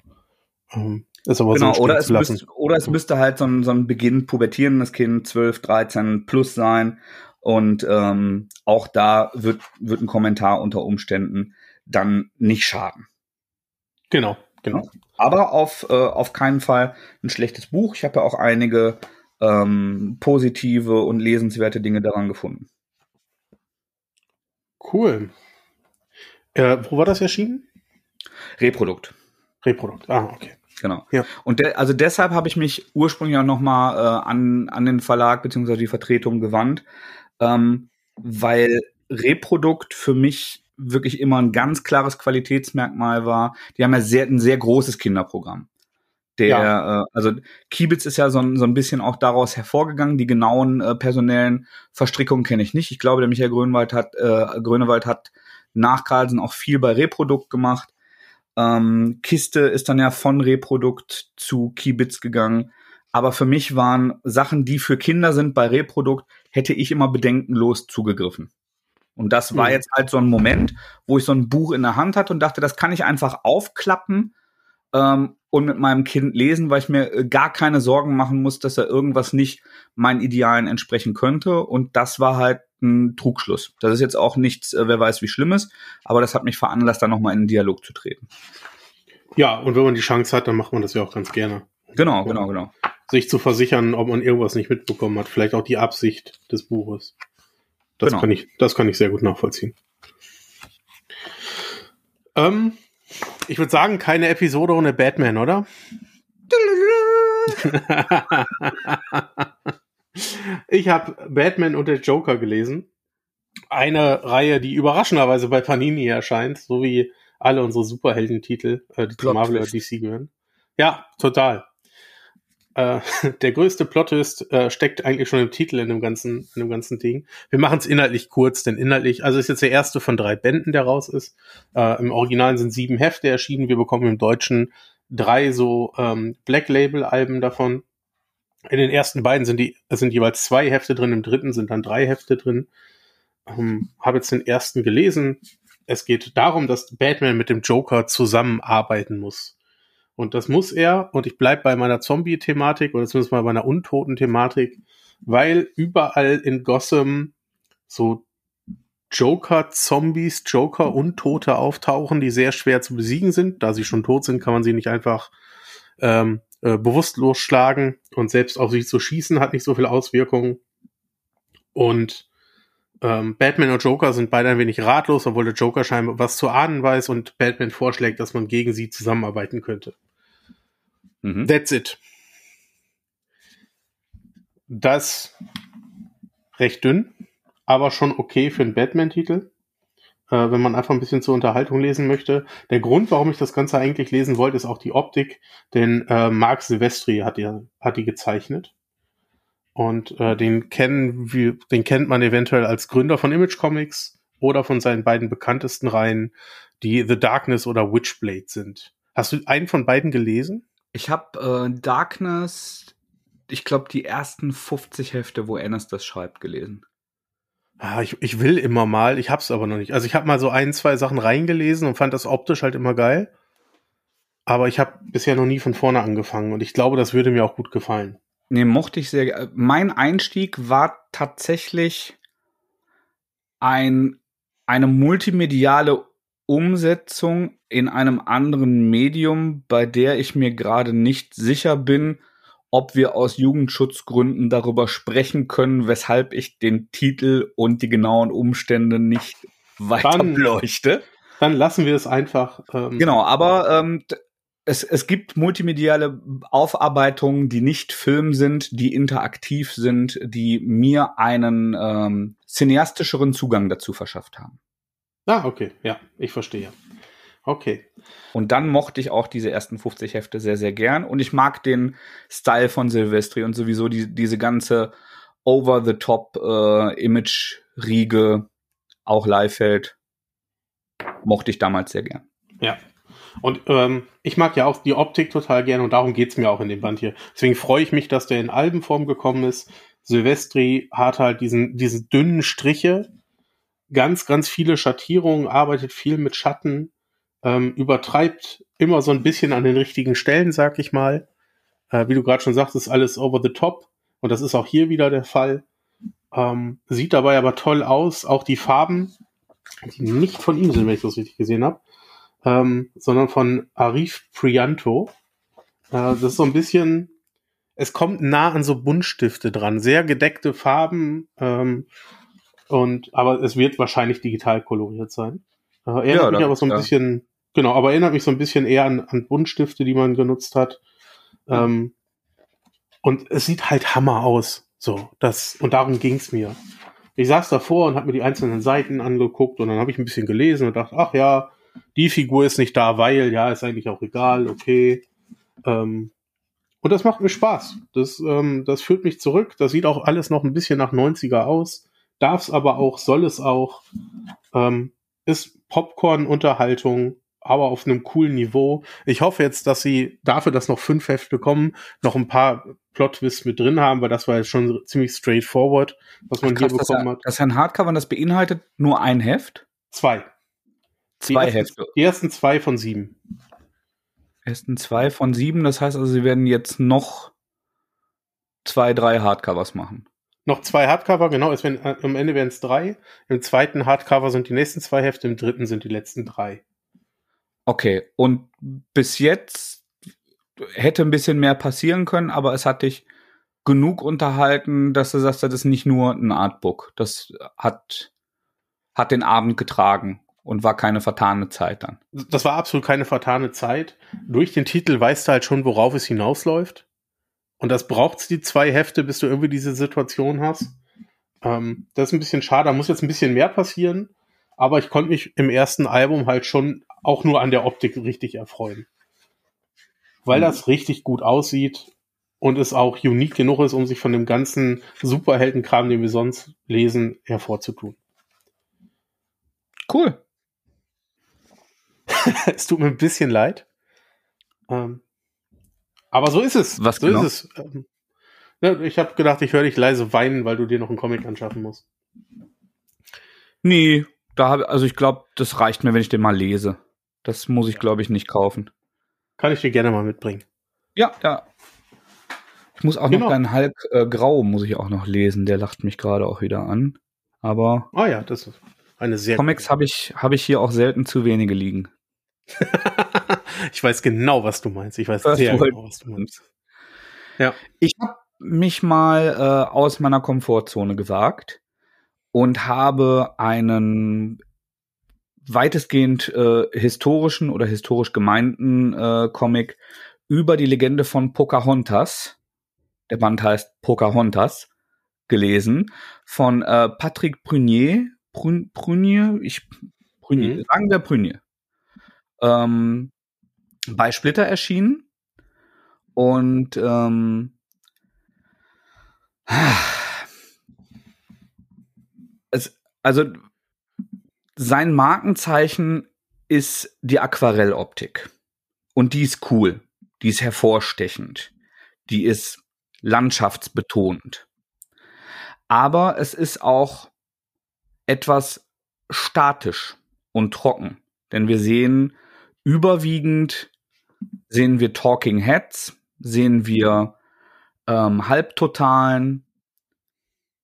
Ähm, ist aber genau, so oder, es müsste, oder es müsste halt so ein, so ein Beginn pubertierendes Kind, 12, 13 plus sein. Und ähm, auch da wird, wird ein Kommentar unter Umständen dann nicht schaden. Genau, genau. Aber auf, äh, auf keinen Fall ein schlechtes Buch. Ich habe ja auch einige ähm, positive und lesenswerte Dinge daran gefunden. Cool. Äh, wo war das erschienen? Reprodukt. Reprodukt, ah, okay. Genau. Ja. Und de also deshalb habe ich mich ursprünglich auch nochmal äh, an, an den Verlag bzw. die Vertretung gewandt, ähm, weil Reprodukt für mich wirklich immer ein ganz klares Qualitätsmerkmal war. Die haben ja sehr, ein sehr großes Kinderprogramm. Der, ja. äh, also Kiebitz ist ja so, so ein bisschen auch daraus hervorgegangen. Die genauen äh, personellen Verstrickungen kenne ich nicht. Ich glaube, der Michael Grönwald hat, äh, Grönewald hat nach Carlsen auch viel bei Reprodukt gemacht. Ähm, Kiste ist dann ja von Reprodukt zu Kiebitz gegangen. Aber für mich waren Sachen, die für Kinder sind bei Reprodukt, hätte ich immer bedenkenlos zugegriffen. Und das war mhm. jetzt halt so ein Moment, wo ich so ein Buch in der Hand hatte und dachte, das kann ich einfach aufklappen ähm, und mit meinem Kind lesen, weil ich mir äh, gar keine Sorgen machen muss, dass er irgendwas nicht meinen Idealen entsprechen könnte. Und das war halt ein Trugschluss. Das ist jetzt auch nichts, äh, wer weiß wie Schlimmes, aber das hat mich veranlasst, da nochmal in den Dialog zu treten. Ja, und wenn man die Chance hat, dann macht man das ja auch ganz gerne. Genau, genau, genau. Sich zu versichern, ob man irgendwas nicht mitbekommen hat. Vielleicht auch die Absicht des Buches. Das, genau. kann, ich, das kann ich sehr gut nachvollziehen. Ähm, ich würde sagen, keine Episode ohne Batman, oder? ich habe Batman und der Joker gelesen. Eine Reihe, die überraschenderweise bei Panini erscheint, so wie alle unsere Superheldentitel, äh, die zu Marvel oder DC gehören. Ja, total. Äh, der größte Plot ist, äh, steckt eigentlich schon im Titel in dem ganzen, in dem ganzen Ding. Wir machen es inhaltlich kurz, denn inhaltlich, also ist jetzt der erste von drei Bänden, der raus ist. Äh, Im Original sind sieben Hefte erschienen. Wir bekommen im Deutschen drei so ähm, Black Label Alben davon. In den ersten beiden sind die sind jeweils zwei Hefte drin, im dritten sind dann drei Hefte drin. Ähm, Habe jetzt den ersten gelesen. Es geht darum, dass Batman mit dem Joker zusammenarbeiten muss. Und das muss er, und ich bleibe bei meiner Zombie-Thematik oder zumindest mal bei meiner Untoten-Thematik, weil überall in Gotham so Joker-Zombies, Joker-Untote auftauchen, die sehr schwer zu besiegen sind. Da sie schon tot sind, kann man sie nicht einfach ähm, äh, bewusstlos schlagen und selbst auf sie zu schießen hat nicht so viel Auswirkungen. Und ähm, Batman und Joker sind beide ein wenig ratlos, obwohl der Joker scheinbar was zu ahnen weiß und Batman vorschlägt, dass man gegen sie zusammenarbeiten könnte. Mhm. That's it. Das recht dünn, aber schon okay für einen Batman-Titel. Äh, wenn man einfach ein bisschen zur Unterhaltung lesen möchte. Der Grund, warum ich das Ganze eigentlich lesen wollte, ist auch die Optik, denn äh, Marc Silvestri hat die, hat die gezeichnet. Und äh, den kennen wir, den kennt man eventuell als Gründer von Image Comics oder von seinen beiden bekanntesten Reihen, die The Darkness oder Witchblade sind. Hast du einen von beiden gelesen? Ich habe äh, Darkness, ich glaube, die ersten 50 Hefte, wo Ennis das schreibt, gelesen. Ah, ich, ich will immer mal, ich hab's aber noch nicht. Also ich habe mal so ein, zwei Sachen reingelesen und fand das optisch halt immer geil. Aber ich habe bisher noch nie von vorne angefangen und ich glaube, das würde mir auch gut gefallen. Nee, mochte ich sehr. Mein Einstieg war tatsächlich ein, eine multimediale Umsetzung in einem anderen Medium, bei der ich mir gerade nicht sicher bin, ob wir aus Jugendschutzgründen darüber sprechen können, weshalb ich den Titel und die genauen Umstände nicht weiter dann, beleuchte. Dann lassen wir es einfach. Ähm, genau, aber ähm, es, es gibt multimediale Aufarbeitungen, die nicht Film sind, die interaktiv sind, die mir einen ähm, cineastischeren Zugang dazu verschafft haben. Ah, okay, ja, ich verstehe. Okay. Und dann mochte ich auch diese ersten 50 Hefte sehr, sehr gern. Und ich mag den Style von Silvestri und sowieso die, diese ganze Over-the-Top-Image-Riege, äh, auch Leifeld, mochte ich damals sehr gern. Ja. Und ähm, ich mag ja auch die Optik total gern und darum geht's mir auch in dem Band hier. Deswegen freue ich mich, dass der in Albenform gekommen ist. Silvestri hat halt diesen, diese dünnen Striche, ganz, ganz viele Schattierungen, arbeitet viel mit Schatten, ähm, übertreibt immer so ein bisschen an den richtigen Stellen, sag ich mal. Äh, wie du gerade schon sagst, ist alles over the top. Und das ist auch hier wieder der Fall. Ähm, sieht dabei aber toll aus. Auch die Farben, die nicht von ihm sind, wenn ich das richtig gesehen habe, ähm, sondern von Arif Prianto. Äh, das ist so ein bisschen, es kommt nah an so Buntstifte dran. Sehr gedeckte Farben. Ähm, und, aber es wird wahrscheinlich digital koloriert sein. Äh, erinnert ja, mich aber so ein ja. bisschen, genau, aber erinnert mich so ein bisschen eher an, an Buntstifte, die man genutzt hat. Ähm, und es sieht halt Hammer aus. So, das, und darum ging's mir. Ich saß davor und habe mir die einzelnen Seiten angeguckt und dann habe ich ein bisschen gelesen und dachte, ach ja, die Figur ist nicht da, weil, ja, ist eigentlich auch egal, okay. Ähm, Und das macht mir Spaß. Das, ähm, das führt mich zurück. Das sieht auch alles noch ein bisschen nach 90er aus. Darf es aber auch, soll es auch. Ähm, ist Popcorn-Unterhaltung, aber auf einem coolen Niveau. Ich hoffe jetzt, dass sie dafür, dass noch fünf Hefte kommen, noch ein paar Plot-Twists mit drin haben, weil das war jetzt schon ziemlich straightforward, was man Ach, krass, hier bekommen hat. Das ist ein Hardcover, das beinhaltet nur ein Heft? Zwei. Zwei die Hefte. die ersten zwei von sieben. Ersten zwei von sieben, das heißt also, sie werden jetzt noch zwei, drei Hardcovers machen. Noch zwei Hardcover, genau, es werden, am Ende werden es drei. Im zweiten Hardcover sind die nächsten zwei Hefte, im dritten sind die letzten drei. Okay, und bis jetzt hätte ein bisschen mehr passieren können, aber es hat dich genug unterhalten, dass du sagst, das ist nicht nur ein Artbook. Das hat, hat den Abend getragen und war keine vertane Zeit dann. Das war absolut keine vertane Zeit. Durch den Titel weißt du halt schon, worauf es hinausläuft. Und das braucht's die zwei Hefte, bis du irgendwie diese Situation hast. Ähm, das ist ein bisschen schade. Da muss jetzt ein bisschen mehr passieren. Aber ich konnte mich im ersten Album halt schon auch nur an der Optik richtig erfreuen. Weil mhm. das richtig gut aussieht und es auch unique genug ist, um sich von dem ganzen Superheldenkram, den wir sonst lesen, hervorzutun. Cool. es tut mir ein bisschen leid. Ähm, aber so ist es. Was so genau? ist es. Ähm, ne, ich habe gedacht, ich höre dich leise weinen, weil du dir noch einen Comic anschaffen musst. Nee, da hab, also ich glaube, das reicht mir, wenn ich den mal lese. Das muss ich, glaube ich, nicht kaufen. Kann ich dir gerne mal mitbringen. Ja, ja. Ich muss auch genau. noch deinen Hulk äh, Grau muss ich auch noch lesen. Der lacht mich gerade auch wieder an. Aber. Ah ja, das ist eine sehr. Comics habe ich, hab ich hier auch selten zu wenige liegen. ich weiß genau, was du meinst. Ich weiß das sehr genau, was du meinst. Ja. Ich habe mich mal äh, aus meiner Komfortzone gewagt und habe einen weitestgehend äh, historischen oder historisch gemeinten äh, Comic über die Legende von Pocahontas, der Band heißt Pocahontas, gelesen, von äh, Patrick Prunier, Prun, Prunier, ich, Prunier, mhm. sagen wir Prunier, ähm, bei Splitter erschienen und ähm, es, also sein Markenzeichen ist die Aquarelloptik. Und die ist cool. Die ist hervorstechend. Die ist landschaftsbetont. Aber es ist auch etwas statisch und trocken. Denn wir sehen überwiegend, sehen wir Talking Heads, sehen wir ähm, Halbtotalen,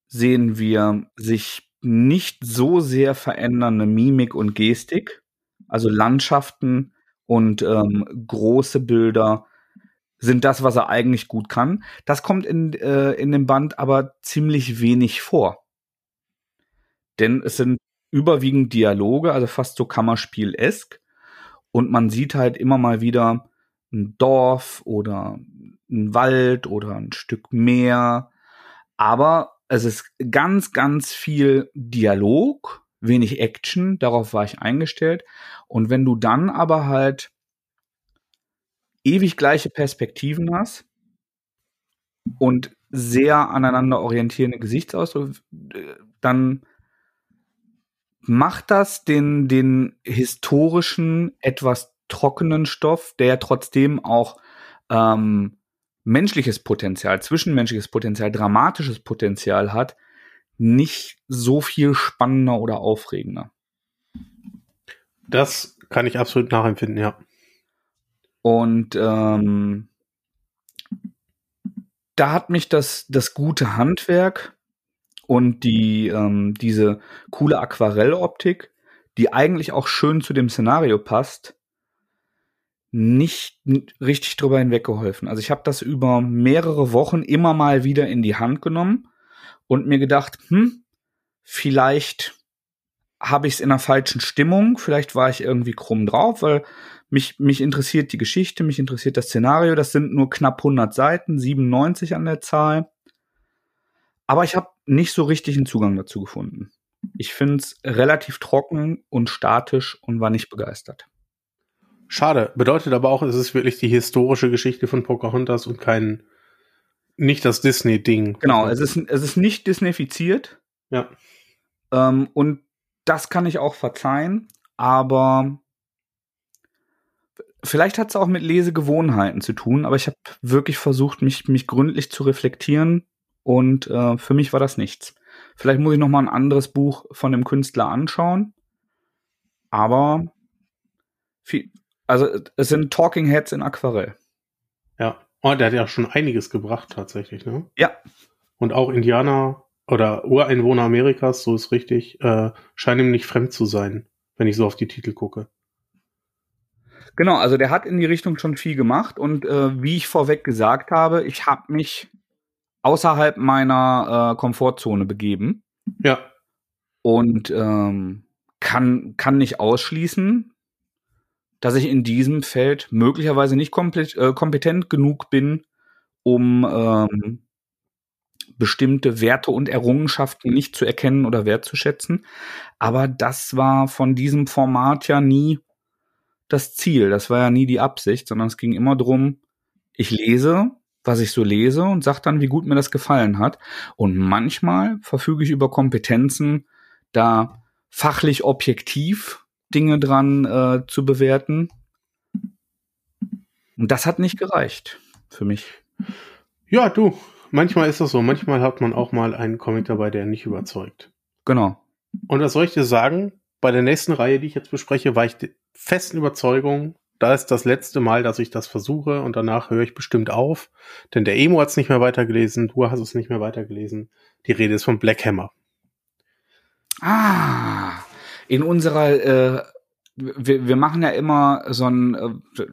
sehen wir sich nicht so sehr verändernde Mimik und Gestik, also Landschaften und ähm, große Bilder sind das, was er eigentlich gut kann. Das kommt in, äh, in dem Band aber ziemlich wenig vor. Denn es sind überwiegend Dialoge, also fast so Kammerspiel-esk. Und man sieht halt immer mal wieder ein Dorf oder ein Wald oder ein Stück Meer. Aber es ist ganz, ganz viel Dialog, wenig Action, darauf war ich eingestellt. Und wenn du dann aber halt ewig gleiche Perspektiven hast und sehr aneinander orientierende Gesichtsausdrücke, dann macht das den, den historischen, etwas trockenen Stoff, der trotzdem auch ähm, menschliches Potenzial, zwischenmenschliches Potenzial, dramatisches Potenzial hat, nicht so viel spannender oder aufregender. Das kann ich absolut nachempfinden, ja. Und ähm, da hat mich das, das gute Handwerk und die, ähm, diese coole Aquarelloptik, die eigentlich auch schön zu dem Szenario passt, nicht richtig drüber hinweggeholfen. Also ich habe das über mehrere Wochen immer mal wieder in die Hand genommen und mir gedacht, hm, vielleicht habe ich es in einer falschen Stimmung, vielleicht war ich irgendwie krumm drauf, weil mich, mich interessiert die Geschichte, mich interessiert das Szenario. Das sind nur knapp 100 Seiten, 97 an der Zahl. Aber ich habe nicht so richtig einen Zugang dazu gefunden. Ich finde es relativ trocken und statisch und war nicht begeistert. Schade. Bedeutet aber auch, es ist wirklich die historische Geschichte von Pocahontas und kein, nicht das Disney-Ding. Genau, es ist, es ist nicht Disneyfiziert. Ja. Ähm, und das kann ich auch verzeihen, aber vielleicht hat es auch mit Lesegewohnheiten zu tun, aber ich habe wirklich versucht, mich, mich gründlich zu reflektieren und äh, für mich war das nichts. Vielleicht muss ich noch mal ein anderes Buch von dem Künstler anschauen, aber viel, also es sind Talking Heads in Aquarell. Ja, oh, der hat ja schon einiges gebracht tatsächlich, ne? Ja. Und auch Indianer oder Ureinwohner Amerikas, so ist richtig, äh, scheinen ihm nicht fremd zu sein, wenn ich so auf die Titel gucke. Genau, also der hat in die Richtung schon viel gemacht und äh, wie ich vorweg gesagt habe, ich habe mich außerhalb meiner äh, Komfortzone begeben. Ja. Und ähm, kann, kann nicht ausschließen, dass ich in diesem Feld möglicherweise nicht komplett, äh, kompetent genug bin, um ähm, bestimmte Werte und Errungenschaften nicht zu erkennen oder wertzuschätzen. Aber das war von diesem Format ja nie das Ziel, das war ja nie die Absicht, sondern es ging immer drum, ich lese, was ich so lese und sag dann, wie gut mir das gefallen hat. Und manchmal verfüge ich über Kompetenzen, da fachlich objektiv Dinge dran äh, zu bewerten. Und das hat nicht gereicht für mich. Ja, du, manchmal ist das so. Manchmal hat man auch mal einen Comic dabei, der nicht überzeugt. Genau. Und was soll ich dir sagen? Bei der nächsten Reihe, die ich jetzt bespreche, war ich festen Überzeugung, da ist das letzte Mal, dass ich das versuche und danach höre ich bestimmt auf. Denn der Emo hat es nicht mehr weitergelesen, du hast es nicht mehr weitergelesen. Die Rede ist von Black Hammer. Ah, in unserer, äh, wir, wir machen ja immer so ein, äh,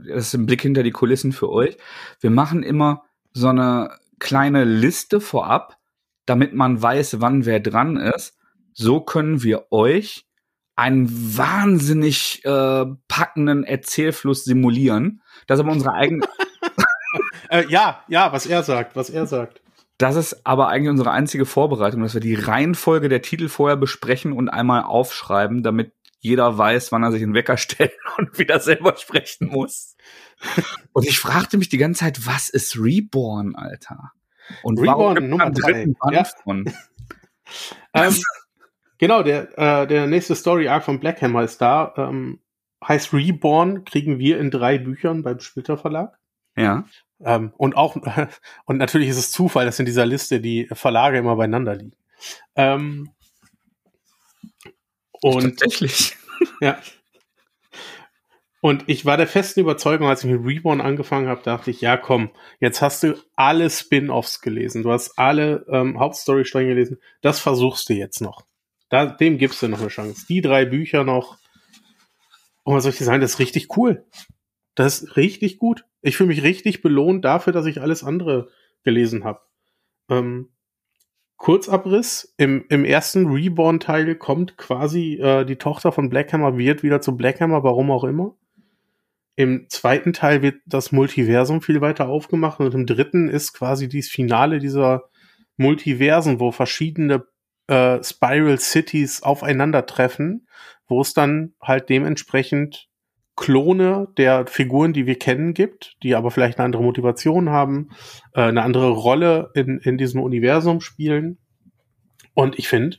das ist ein Blick hinter die Kulissen für euch. Wir machen immer so eine kleine Liste vorab, damit man weiß, wann wer dran ist. So können wir euch einen wahnsinnig äh, packenden Erzählfluss simulieren. Das ist aber unsere eigene. äh, ja, ja, was er sagt, was er sagt. Das ist aber eigentlich unsere einzige Vorbereitung, dass wir die Reihenfolge der Titel vorher besprechen und einmal aufschreiben, damit jeder weiß, wann er sich einen Wecker stellt und wieder selber sprechen muss. und ich fragte mich die ganze Zeit, was ist Reborn, Alter? Und Reborn Nummer drei. Ja. ähm, Genau, der, äh, der nächste Story Arc von Black Hammer ist da. Ähm, heißt Reborn, kriegen wir in drei Büchern beim Splitter Verlag. Ja. Ähm, und auch, und natürlich ist es Zufall, dass in dieser Liste die Verlage immer beieinander liegen. Ähm, und tatsächlich. Ja. Und ich war der festen Überzeugung, als ich mit Reborn angefangen habe, dachte ich, ja komm, jetzt hast du alle Spin-offs gelesen, du hast alle ähm, Hauptstory-Stränge gelesen, das versuchst du jetzt noch. Da, dem gibst du noch eine Chance. Die drei Bücher noch. Und was soll ich dir sagen, das ist richtig cool. Das ist richtig gut. Ich fühle mich richtig belohnt dafür, dass ich alles andere gelesen habe. Ähm, Kurzabriss. Im, Im ersten Reborn-Teil kommt quasi äh, die Tochter von Blackhammer, wird wieder zu Blackhammer, warum auch immer. Im zweiten Teil wird das Multiversum viel weiter aufgemacht und im dritten ist quasi dieses Finale dieser Multiversen, wo verschiedene äh, Spiral Cities aufeinandertreffen, wo es dann halt dementsprechend Klone der Figuren, die wir kennen, gibt, die aber vielleicht eine andere Motivation haben, äh, eine andere Rolle in, in diesem Universum spielen. Und ich finde,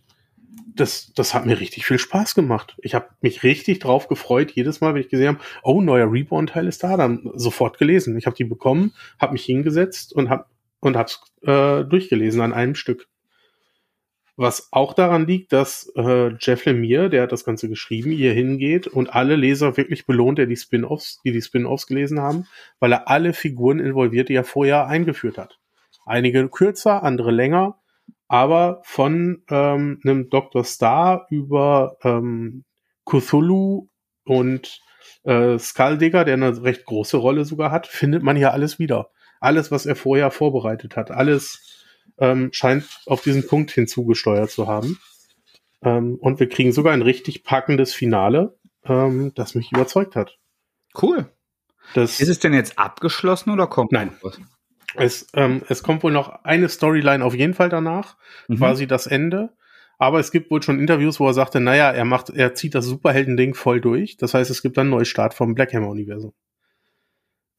das, das hat mir richtig viel Spaß gemacht. Ich habe mich richtig drauf gefreut, jedes Mal, wenn ich gesehen habe, oh, neuer Reborn-Teil ist da, dann sofort gelesen. Ich habe die bekommen, habe mich hingesetzt und habe und äh, durchgelesen an einem Stück. Was auch daran liegt, dass äh, Jeff Lemire, der hat das Ganze geschrieben, hier hingeht und alle Leser wirklich belohnt, der die Spin-offs, die die Spin-offs gelesen haben, weil er alle Figuren involviert, die er vorher eingeführt hat. Einige kürzer, andere länger, aber von ähm, einem Dr. Star über ähm, Cthulhu und äh, Skulldigger, der eine recht große Rolle sogar hat, findet man hier alles wieder. Alles, was er vorher vorbereitet hat, alles ähm, scheint auf diesen Punkt hinzugesteuert zu haben. Ähm, und wir kriegen sogar ein richtig packendes Finale, ähm, das mich überzeugt hat. Cool. Das, ist es denn jetzt abgeschlossen oder kommt Nein. was? Es, ähm, es kommt wohl noch eine Storyline auf jeden Fall danach, mhm. quasi das Ende. Aber es gibt wohl schon Interviews, wo er sagte, naja, er macht, er zieht das Superhelden-Ding voll durch. Das heißt, es gibt dann einen Neustart vom Black Hammer-Universum.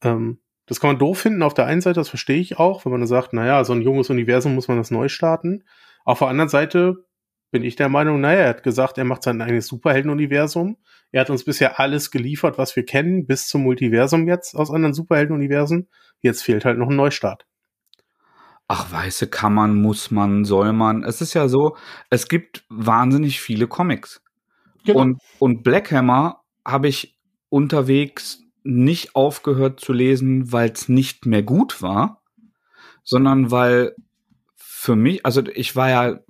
Ähm, das kann man doof finden auf der einen Seite, das verstehe ich auch, wenn man dann sagt, naja, so ein junges Universum muss man das neu starten. Auf der anderen Seite bin ich der Meinung, naja, er hat gesagt, er macht sein eigenes Superhelden-Universum. Er hat uns bisher alles geliefert, was wir kennen, bis zum Multiversum jetzt aus anderen Superhelden-Universen. Jetzt fehlt halt noch ein Neustart. Ach, weiße kann man, muss man, soll man. Es ist ja so, es gibt wahnsinnig viele Comics. Genau. Und, und Black Hammer habe ich unterwegs nicht aufgehört zu lesen, weil es nicht mehr gut war, sondern weil für mich, also ich war ja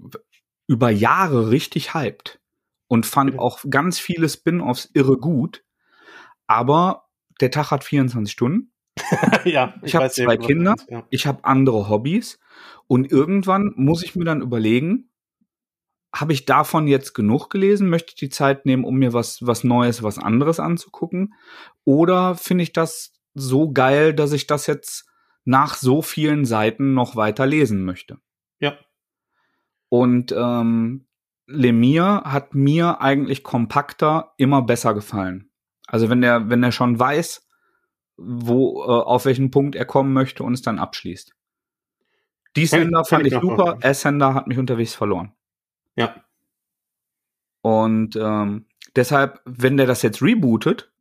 über Jahre richtig hyped und fand auch ganz viele Spin-offs irre gut, aber der Tag hat 24 Stunden. ja, ich, ich habe zwei Kinder, ja. ich habe andere Hobbys und irgendwann muss ich mir dann überlegen, habe ich davon jetzt genug gelesen? Möchte ich die Zeit nehmen, um mir was, was Neues, was anderes anzugucken? Oder finde ich das so geil, dass ich das jetzt nach so vielen Seiten noch weiter lesen möchte? Ja. Und ähm, Lemire hat mir eigentlich kompakter immer besser gefallen. Also wenn der, wenn er schon weiß, wo, äh, auf welchen Punkt er kommen möchte und es dann abschließt. Die Sender fand ich super, S-Sender hat mich unterwegs verloren. Ja. Und ähm, deshalb, wenn der das jetzt rebootet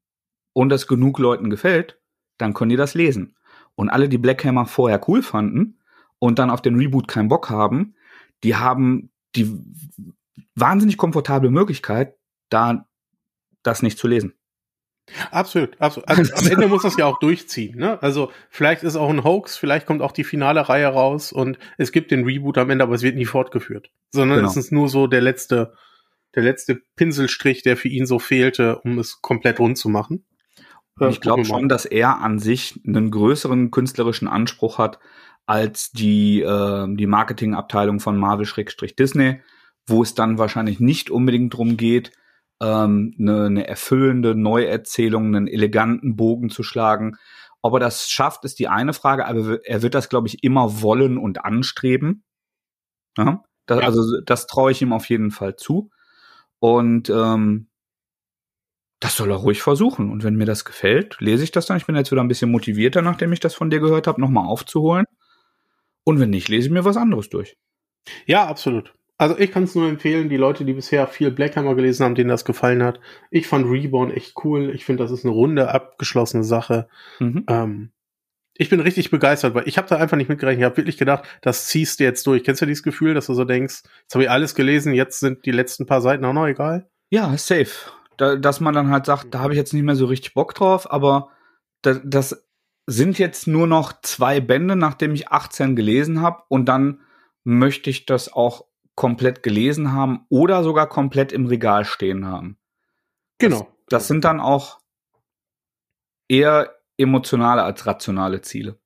und das genug Leuten gefällt, dann können die das lesen. Und alle, die Black Hammer vorher cool fanden und dann auf den Reboot keinen Bock haben, die haben die wahnsinnig komfortable Möglichkeit, da das nicht zu lesen. Absolut, absolut. Also, am Ende muss das ja auch durchziehen. Ne? Also vielleicht ist auch ein Hoax, vielleicht kommt auch die finale Reihe raus und es gibt den Reboot am Ende, aber es wird nie fortgeführt. Sondern genau. es ist nur so der letzte, der letzte Pinselstrich, der für ihn so fehlte, um es komplett rund zu machen. Äh, ich glaube schon, dass er an sich einen größeren künstlerischen Anspruch hat als die, äh, die Marketingabteilung von Marvel-Disney, wo es dann wahrscheinlich nicht unbedingt drum geht, ähm, eine, eine erfüllende Neuerzählung, einen eleganten Bogen zu schlagen. Ob er das schafft, ist die eine Frage, aber er wird das, glaube ich, immer wollen und anstreben. Ja? Das, ja. Also das traue ich ihm auf jeden Fall zu. Und ähm, das soll er ruhig versuchen. Und wenn mir das gefällt, lese ich das dann. Ich bin jetzt wieder ein bisschen motivierter, nachdem ich das von dir gehört habe, nochmal aufzuholen. Und wenn nicht, lese ich mir was anderes durch. Ja, absolut. Also ich kann es nur empfehlen, die Leute, die bisher viel Blackhammer gelesen haben, denen das gefallen hat. Ich fand Reborn echt cool. Ich finde, das ist eine runde, abgeschlossene Sache. Mhm. Ähm, ich bin richtig begeistert, weil ich habe da einfach nicht mitgerechnet. Ich habe wirklich gedacht, das ziehst du jetzt durch. Kennst du dieses Gefühl, dass du so denkst, jetzt habe ich alles gelesen, jetzt sind die letzten paar Seiten auch noch egal? Ja, safe. Da, dass man dann halt sagt, da habe ich jetzt nicht mehr so richtig Bock drauf, aber das, das sind jetzt nur noch zwei Bände, nachdem ich 18 gelesen habe und dann möchte ich das auch komplett gelesen haben oder sogar komplett im Regal stehen haben. Genau. Das, das sind dann auch eher emotionale als rationale Ziele.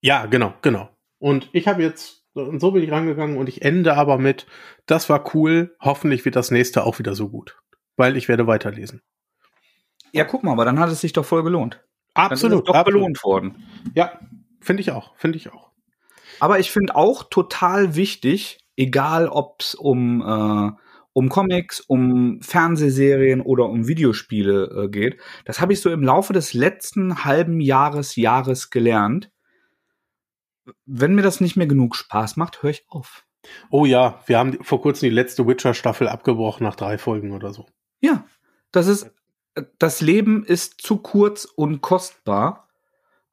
Ja, genau, genau. Und ich habe jetzt, so bin ich rangegangen und ich ende aber mit, das war cool, hoffentlich wird das nächste auch wieder so gut, weil ich werde weiterlesen. Ja, guck mal, aber dann hat es sich doch voll gelohnt. Absolut. Doch absolut. belohnt worden. Ja, finde ich auch, finde ich auch. Aber ich finde auch total wichtig, egal ob es um, äh, um Comics, um Fernsehserien oder um Videospiele äh, geht. Das habe ich so im Laufe des letzten halben Jahres, Jahres gelernt. Wenn mir das nicht mehr genug Spaß macht, höre ich auf. Oh ja, wir haben vor kurzem die letzte Witcher-Staffel abgebrochen nach drei Folgen oder so. Ja, das ist, das Leben ist zu kurz und kostbar,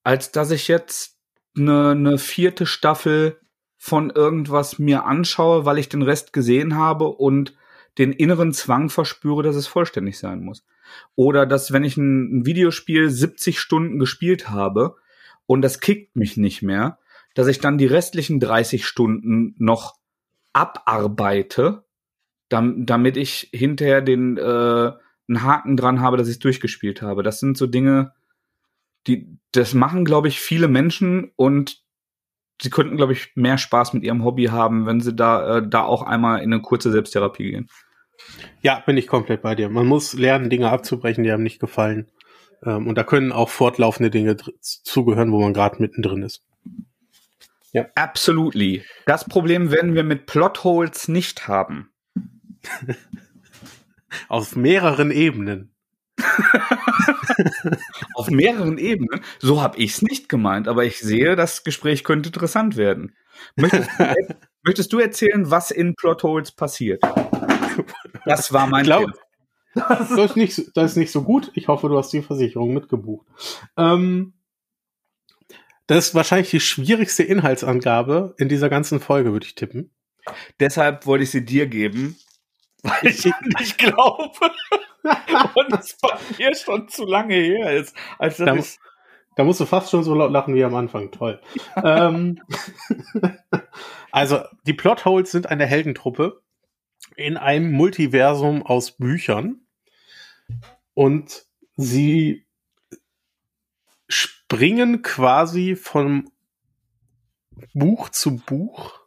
als dass ich jetzt eine, eine vierte Staffel von irgendwas mir anschaue, weil ich den Rest gesehen habe und den inneren Zwang verspüre, dass es vollständig sein muss. Oder dass, wenn ich ein, Videospiel 70 Stunden gespielt habe und das kickt mich nicht mehr, dass ich dann die restlichen 30 Stunden noch abarbeite, damit ich hinterher den äh, einen Haken dran habe, dass ich es durchgespielt habe. Das sind so Dinge, die das machen, glaube ich, viele Menschen und sie könnten, glaube ich, mehr Spaß mit ihrem Hobby haben, wenn sie da, äh, da auch einmal in eine kurze Selbsttherapie gehen. Ja, bin ich komplett bei dir. Man muss lernen, Dinge abzubrechen, die einem nicht gefallen. Ähm, und da können auch fortlaufende Dinge zugehören, wo man gerade mittendrin ist. Ja. Absolutely. Das Problem werden wir mit Plotholes nicht haben. Auf mehreren Ebenen. Auf mehreren Ebenen? So habe ich es nicht gemeint, aber ich sehe, das Gespräch könnte interessant werden. Möchtest du, möchtest du erzählen, was in Plotholes passiert? Das war mein glaub, das, ist nicht, das ist nicht so gut. Ich hoffe, du hast die Versicherung mitgebucht. Ähm, das ist wahrscheinlich die schwierigste Inhaltsangabe in dieser ganzen Folge, würde ich tippen. Deshalb wollte ich sie dir geben, weil ich nicht glaube. Und es bei mir schon zu lange her ist. Als da, ist da musst du fast schon so laut lachen wie am Anfang. Toll. ähm, also, die Plotholes sind eine Heldentruppe in einem Multiversum aus Büchern. Und sie springen quasi von Buch zu Buch,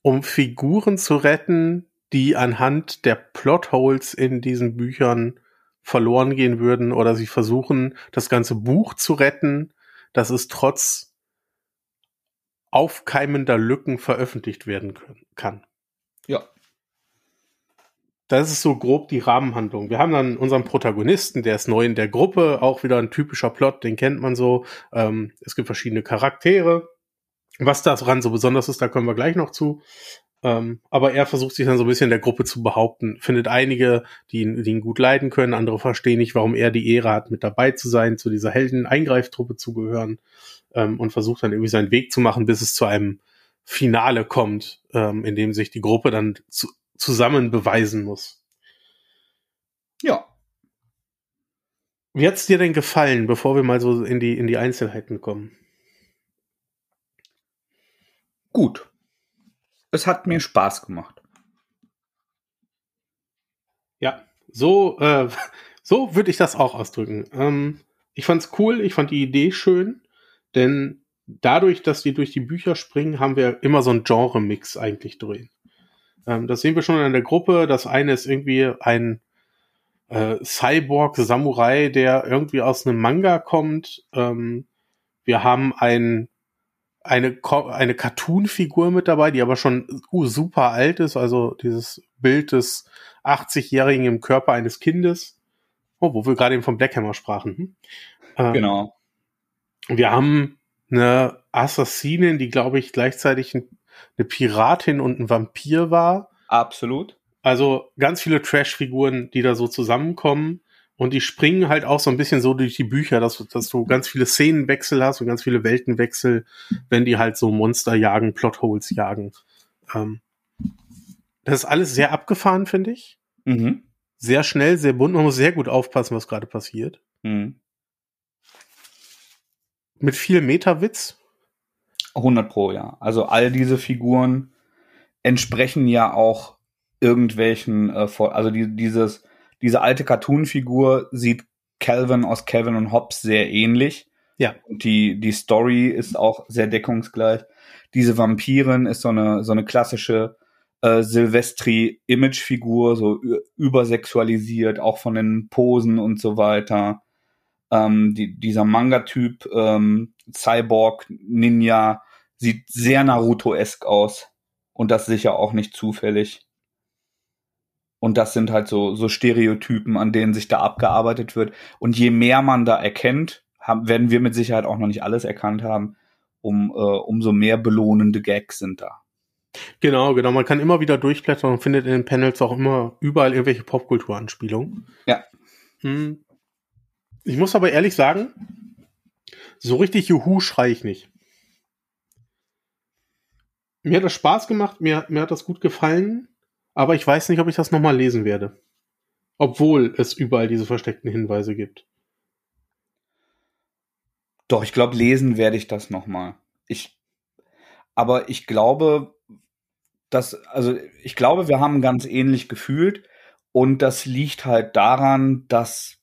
um Figuren zu retten, die anhand der Plotholes in diesen Büchern verloren gehen würden oder sie versuchen, das ganze Buch zu retten, dass es trotz aufkeimender Lücken veröffentlicht werden kann. Ja. Das ist so grob die Rahmenhandlung. Wir haben dann unseren Protagonisten, der ist neu in der Gruppe, auch wieder ein typischer Plot, den kennt man so. Ähm, es gibt verschiedene Charaktere. Was daran so besonders ist, da kommen wir gleich noch zu. Ähm, aber er versucht sich dann so ein bisschen in der Gruppe zu behaupten, findet einige, die ihn, die ihn gut leiden können, andere verstehen nicht, warum er die Ehre hat, mit dabei zu sein, zu dieser Helden-Eingreiftruppe zu gehören ähm, und versucht dann irgendwie seinen Weg zu machen, bis es zu einem Finale kommt, ähm, in dem sich die Gruppe dann zu, zusammen beweisen muss. Ja. Wie hat's dir denn gefallen, bevor wir mal so in die, in die Einzelheiten kommen? Gut es hat mir Spaß gemacht. Ja, so, äh, so würde ich das auch ausdrücken. Ähm, ich fand's cool, ich fand die Idee schön, denn dadurch, dass die durch die Bücher springen, haben wir immer so einen Genre-Mix eigentlich drin. Ähm, das sehen wir schon in der Gruppe. Das eine ist irgendwie ein äh, Cyborg-Samurai, der irgendwie aus einem Manga kommt. Ähm, wir haben einen eine, eine Cartoon-Figur mit dabei, die aber schon uh, super alt ist, also dieses Bild des 80-Jährigen im Körper eines Kindes. Oh, wo wir gerade eben vom Blackhammer sprachen. Hm? Ähm, genau. Wir haben eine Assassinin, die, glaube ich, gleichzeitig eine Piratin und ein Vampir war. Absolut. Also ganz viele Trash-Figuren, die da so zusammenkommen. Und die springen halt auch so ein bisschen so durch die Bücher, dass, dass du ganz viele Szenenwechsel hast und ganz viele Weltenwechsel, wenn die halt so Monster jagen, Plotholes jagen. Ähm, das ist alles sehr abgefahren, finde ich. Mhm. Sehr schnell, sehr bunt. Man muss sehr gut aufpassen, was gerade passiert. Mhm. Mit viel Meta-Witz. 100 pro, ja. Also all diese Figuren entsprechen ja auch irgendwelchen, äh, also die, dieses diese alte Cartoon-Figur sieht Calvin aus Calvin und Hobbes sehr ähnlich. Ja. Und die, die Story ist auch sehr deckungsgleich. Diese Vampirin ist so eine, so eine klassische äh, Silvestri-Image-Figur, so übersexualisiert, auch von den Posen und so weiter. Ähm, die, dieser Manga-Typ, ähm, Cyborg, Ninja, sieht sehr Naruto-esk aus. Und das sicher auch nicht zufällig. Und das sind halt so, so Stereotypen, an denen sich da abgearbeitet wird. Und je mehr man da erkennt, haben, werden wir mit Sicherheit auch noch nicht alles erkannt haben, um, äh, umso mehr belohnende Gags sind da. Genau, genau. Man kann immer wieder durchblättern und findet in den Panels auch immer überall irgendwelche Popkulturanspielungen. Ja. Hm. Ich muss aber ehrlich sagen, so richtig Juhu schrei ich nicht. Mir hat das Spaß gemacht, mir, mir hat das gut gefallen. Aber ich weiß nicht, ob ich das nochmal lesen werde. Obwohl es überall diese versteckten Hinweise gibt. Doch, ich glaube, lesen werde ich das nochmal. Ich, aber ich glaube, dass, also ich glaube, wir haben ganz ähnlich gefühlt. Und das liegt halt daran, dass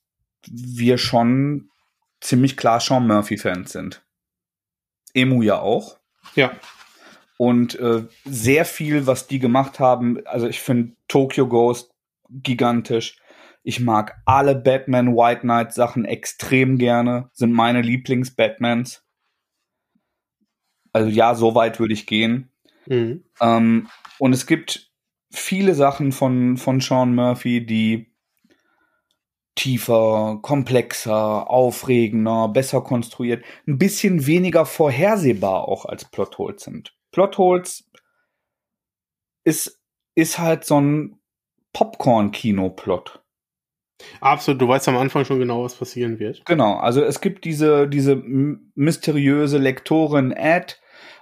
wir schon ziemlich klar Sean Murphy-Fans sind. Emu ja auch. Ja. Und äh, sehr viel, was die gemacht haben, also ich finde Tokyo Ghost gigantisch. Ich mag alle Batman White Knight Sachen extrem gerne, sind meine Lieblings-Batmans. Also ja, so weit würde ich gehen. Mhm. Ähm, und es gibt viele Sachen von, von Sean Murphy, die tiefer, komplexer, aufregender, besser konstruiert, ein bisschen weniger vorhersehbar auch als Plotholes sind. Plotholes ist, ist halt so ein Popcorn-Kino-Plot. Absolut, du weißt am Anfang schon genau, was passieren wird. Genau, also es gibt diese, diese mysteriöse Lektorin Ed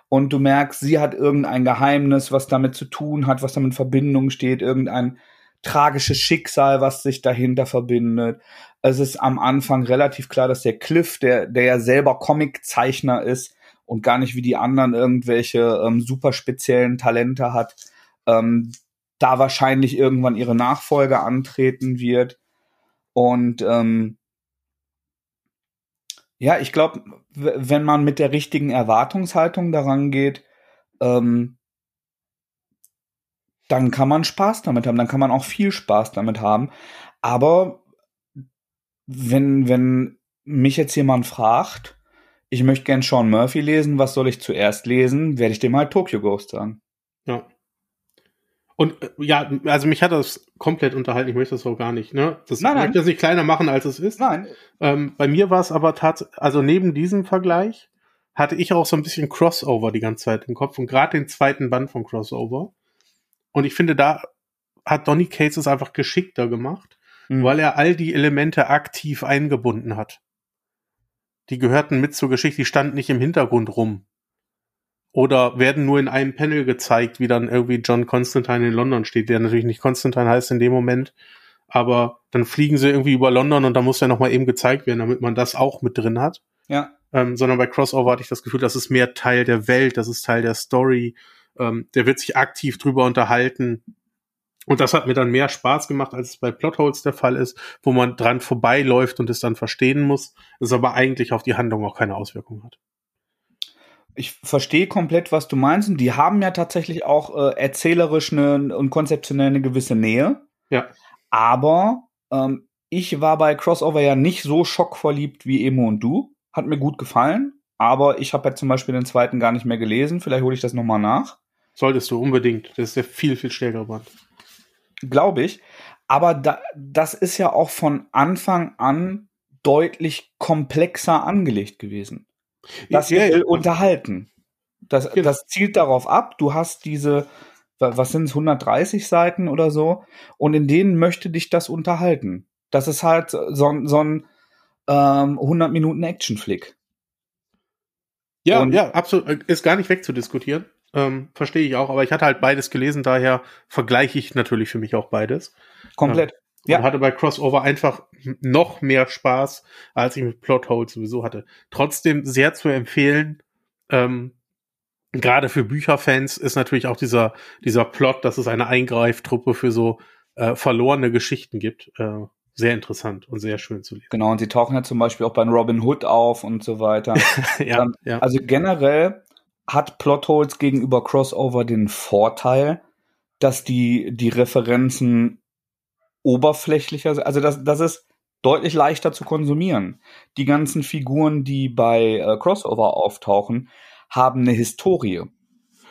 und du merkst, sie hat irgendein Geheimnis, was damit zu tun hat, was damit in Verbindung steht, irgendein tragisches Schicksal, was sich dahinter verbindet. Es ist am Anfang relativ klar, dass der Cliff, der, der ja selber Comiczeichner ist und gar nicht wie die anderen irgendwelche ähm, super speziellen Talente hat, ähm, da wahrscheinlich irgendwann ihre Nachfolge antreten wird. Und ähm, ja, ich glaube, wenn man mit der richtigen Erwartungshaltung daran geht, ähm, dann kann man Spaß damit haben, dann kann man auch viel Spaß damit haben. Aber wenn, wenn mich jetzt jemand fragt, ich möchte gern Sean Murphy lesen, was soll ich zuerst lesen, werde ich dem halt Tokyo Ghost sagen. Ja. Und äh, ja, also mich hat das komplett unterhalten. Ich möchte das auch gar nicht. Ne? Das, nein, nein. Ich möchte das nicht kleiner machen, als es ist. Nein. Ähm, bei mir war es aber tatsächlich, also neben diesem Vergleich hatte ich auch so ein bisschen Crossover die ganze Zeit im Kopf und gerade den zweiten Band von Crossover. Und ich finde, da hat Donny Cates es einfach geschickter gemacht, mhm. weil er all die Elemente aktiv eingebunden hat. Die gehörten mit zur Geschichte, die standen nicht im Hintergrund rum. Oder werden nur in einem Panel gezeigt, wie dann irgendwie John Constantine in London steht, der natürlich nicht Constantine heißt in dem Moment. Aber dann fliegen sie irgendwie über London und da muss ja nochmal eben gezeigt werden, damit man das auch mit drin hat. Ja. Ähm, sondern bei Crossover hatte ich das Gefühl, das ist mehr Teil der Welt, das ist Teil der Story ähm, der wird sich aktiv drüber unterhalten. Und das hat mir dann mehr Spaß gemacht, als es bei Plotholes der Fall ist, wo man dran vorbeiläuft und es dann verstehen muss, es aber eigentlich auf die Handlung auch keine Auswirkung hat. Ich verstehe komplett, was du meinst. Und die haben ja tatsächlich auch äh, erzählerisch eine, und konzeptionell eine gewisse Nähe. Ja. Aber ähm, ich war bei Crossover ja nicht so schockverliebt wie Emo und du. Hat mir gut gefallen. Aber ich habe ja zum Beispiel den zweiten gar nicht mehr gelesen. Vielleicht hole ich das nochmal nach. Solltest du unbedingt. Das ist der viel, viel stärkere Band. Glaube ich. Aber da, das ist ja auch von Anfang an deutlich komplexer angelegt gewesen. Das ja, will ja. unterhalten. Das, genau. das zielt darauf ab, du hast diese, was sind es, 130 Seiten oder so, und in denen möchte dich das unterhalten. Das ist halt so, so ein ähm, 100 Minuten Action-Flick. Ja, und ja, absolut. Ist gar nicht wegzudiskutieren. Ähm, Verstehe ich auch, aber ich hatte halt beides gelesen, daher vergleiche ich natürlich für mich auch beides. Komplett. Ähm, ja. Und hatte bei Crossover einfach noch mehr Spaß, als ich mit Plotholes sowieso hatte. Trotzdem sehr zu empfehlen, ähm, gerade für Bücherfans ist natürlich auch dieser, dieser Plot, dass es eine Eingreiftruppe für so äh, verlorene Geschichten gibt. Äh, sehr interessant und sehr schön zu lesen. Genau, und sie tauchen ja zum Beispiel auch bei Robin Hood auf und so weiter. ja, ähm, ja. Also generell hat Plotholes gegenüber Crossover den Vorteil, dass die, die Referenzen oberflächlicher sind. Also das, das ist deutlich leichter zu konsumieren. Die ganzen Figuren, die bei äh, Crossover auftauchen, haben eine Historie.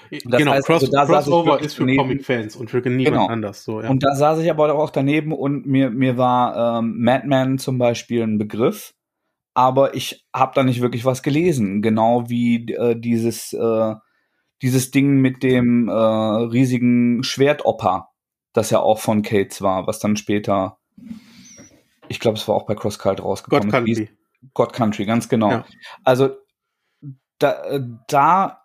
Das genau, heißt, Cross, also Crossover ist für Comic-Fans und für niemand genau. anders. So, ja. Und da saß ich aber auch daneben und mir, mir war ähm, Madman zum Beispiel ein Begriff aber ich habe da nicht wirklich was gelesen. Genau wie äh, dieses, äh, dieses Ding mit dem äh, riesigen Schwertoper, das ja auch von Cates war, was dann später, ich glaube, es war auch bei CrossCult rausgekommen. God Country. God Country, ganz genau. Ja. Also da, äh, da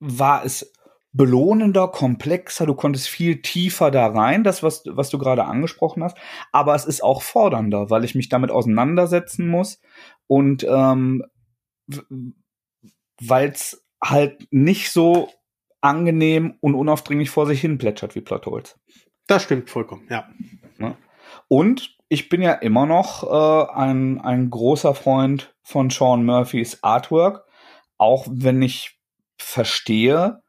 war es belohnender, komplexer, du konntest viel tiefer da rein, das, was, was du gerade angesprochen hast, aber es ist auch fordernder, weil ich mich damit auseinandersetzen muss und ähm, weil es halt nicht so angenehm und unaufdringlich vor sich hin plätschert wie Plotholes. Das stimmt vollkommen, ja. Ne? Und ich bin ja immer noch äh, ein, ein großer Freund von Sean Murphys Artwork, auch wenn ich verstehe,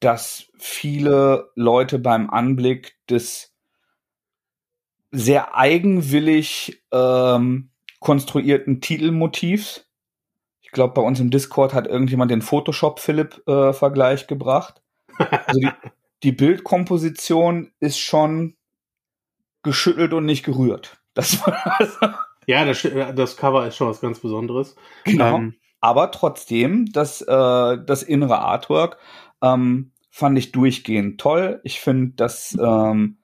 dass viele Leute beim Anblick des sehr eigenwillig ähm, konstruierten Titelmotivs, ich glaube, bei uns im Discord hat irgendjemand den Photoshop-Philipp-Vergleich äh, gebracht. Also die, die Bildkomposition ist schon geschüttelt und nicht gerührt. Das war ja, das, das Cover ist schon was ganz Besonderes. Genau. Ähm, aber trotzdem, das, äh, das innere Artwork ähm, fand ich durchgehend toll. Ich finde, dass ähm,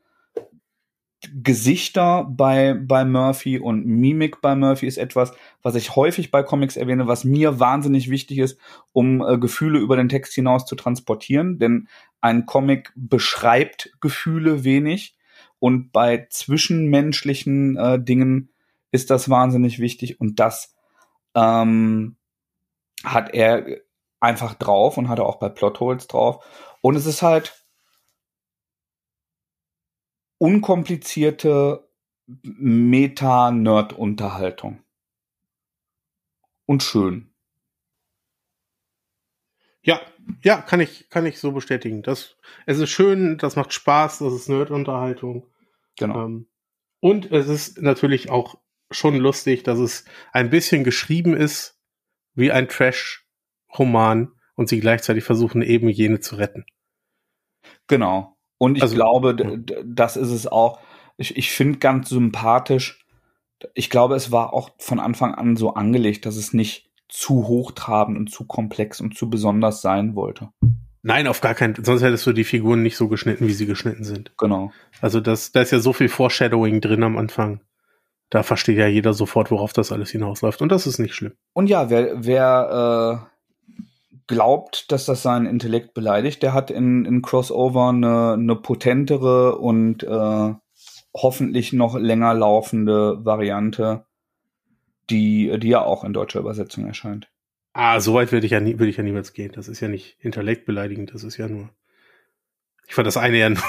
Gesichter bei, bei Murphy und Mimik bei Murphy ist etwas, was ich häufig bei Comics erwähne, was mir wahnsinnig wichtig ist, um äh, Gefühle über den Text hinaus zu transportieren. Denn ein Comic beschreibt Gefühle wenig und bei zwischenmenschlichen äh, Dingen ist das wahnsinnig wichtig und das ähm, hat er einfach drauf und hat er auch bei Plotholes drauf. Und es ist halt unkomplizierte Meta-Nerd-Unterhaltung. Und schön. Ja, ja, kann ich, kann ich so bestätigen. Das, es ist schön, das macht Spaß, das ist Nerd-Unterhaltung. Genau. Ähm, und es ist natürlich auch schon lustig, dass es ein bisschen geschrieben ist wie ein Trash-Roman und sie gleichzeitig versuchen, eben jene zu retten. Genau. Und ich also, glaube, das ist es auch. Ich, ich finde ganz sympathisch. Ich glaube, es war auch von Anfang an so angelegt, dass es nicht zu hochtrabend und zu komplex und zu besonders sein wollte. Nein, auf gar keinen. Sonst hättest du die Figuren nicht so geschnitten, wie sie geschnitten sind. Genau. Also das, da ist ja so viel Foreshadowing drin am Anfang. Da versteht ja jeder sofort, worauf das alles hinausläuft. Und das ist nicht schlimm. Und ja, wer, wer äh, glaubt, dass das seinen Intellekt beleidigt, der hat in, in Crossover eine, eine potentere und äh, hoffentlich noch länger laufende Variante, die, die ja auch in deutscher Übersetzung erscheint. Ah, so weit würde ich ja nie, würde ich ja niemals gehen. Das ist ja nicht intellektbeleidigend, das ist ja nur. Ich fand das eine ja nur,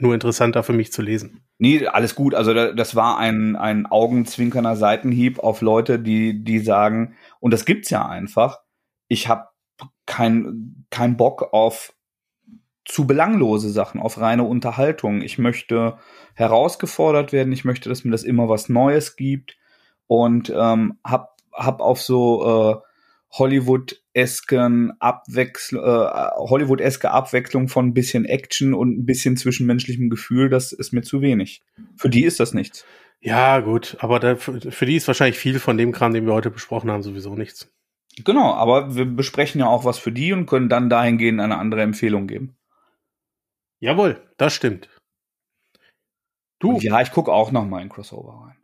nur interessanter für mich zu lesen. Nee, alles gut. Also das war ein, ein augenzwinkernder Seitenhieb auf Leute, die, die sagen, und das gibt's ja einfach, ich habe kein, kein Bock auf zu belanglose Sachen, auf reine Unterhaltung. Ich möchte herausgefordert werden, ich möchte, dass mir das immer was Neues gibt und ähm, hab, hab auf so äh, Hollywood-esken Abwechsl äh, Hollywood-eske Abwechslung von ein bisschen Action und ein bisschen zwischenmenschlichem Gefühl, das ist mir zu wenig. Für die ist das nichts. Ja, gut, aber da, für die ist wahrscheinlich viel von dem Kram, den wir heute besprochen haben, sowieso nichts. Genau, aber wir besprechen ja auch was für die und können dann dahingehend eine andere Empfehlung geben. Jawohl, das stimmt. Du. Und ja, ich gucke auch noch mal in Crossover rein.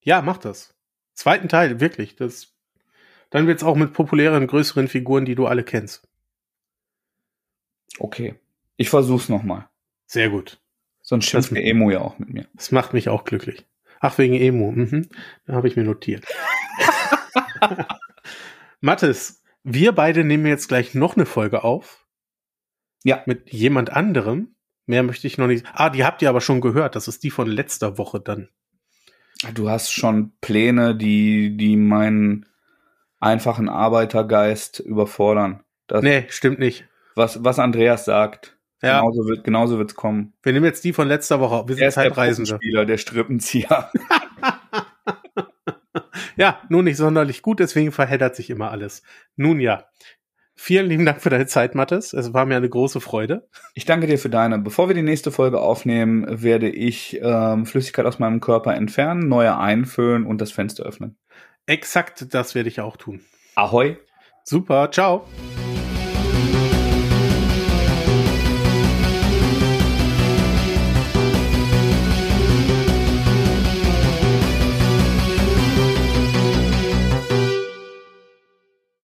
Ja, mach das. Zweiten Teil, wirklich. Das, dann wird's auch mit populären, größeren Figuren, die du alle kennst. Okay. Ich versuch's noch mal. Sehr gut. Sonst schimpft der Emo ja auch mit mir. Das macht mich auch glücklich. Ach, wegen Emo. Mhm. Da habe ich mir notiert. Mathis, wir beide nehmen jetzt gleich noch eine Folge auf. Ja. Mit jemand anderem. Mehr möchte ich noch nicht. Ah, die habt ihr aber schon gehört. Das ist die von letzter Woche dann. Du hast schon Pläne, die, die meinen einfachen Arbeitergeist überfordern. Das, nee, stimmt nicht. Was, was Andreas sagt. Ja. Genauso wird genauso wird's kommen. Wir nehmen jetzt die von letzter Woche. Wir sind er ist Zeitreisende. Der der Strippenzieher. Ja, nun nicht sonderlich gut, deswegen verheddert sich immer alles. Nun ja. Vielen lieben Dank für deine Zeit, Mathis. Es war mir eine große Freude. Ich danke dir für deine. Bevor wir die nächste Folge aufnehmen, werde ich ähm, Flüssigkeit aus meinem Körper entfernen, neue einfüllen und das Fenster öffnen. Exakt, das werde ich auch tun. Ahoi. Super, ciao.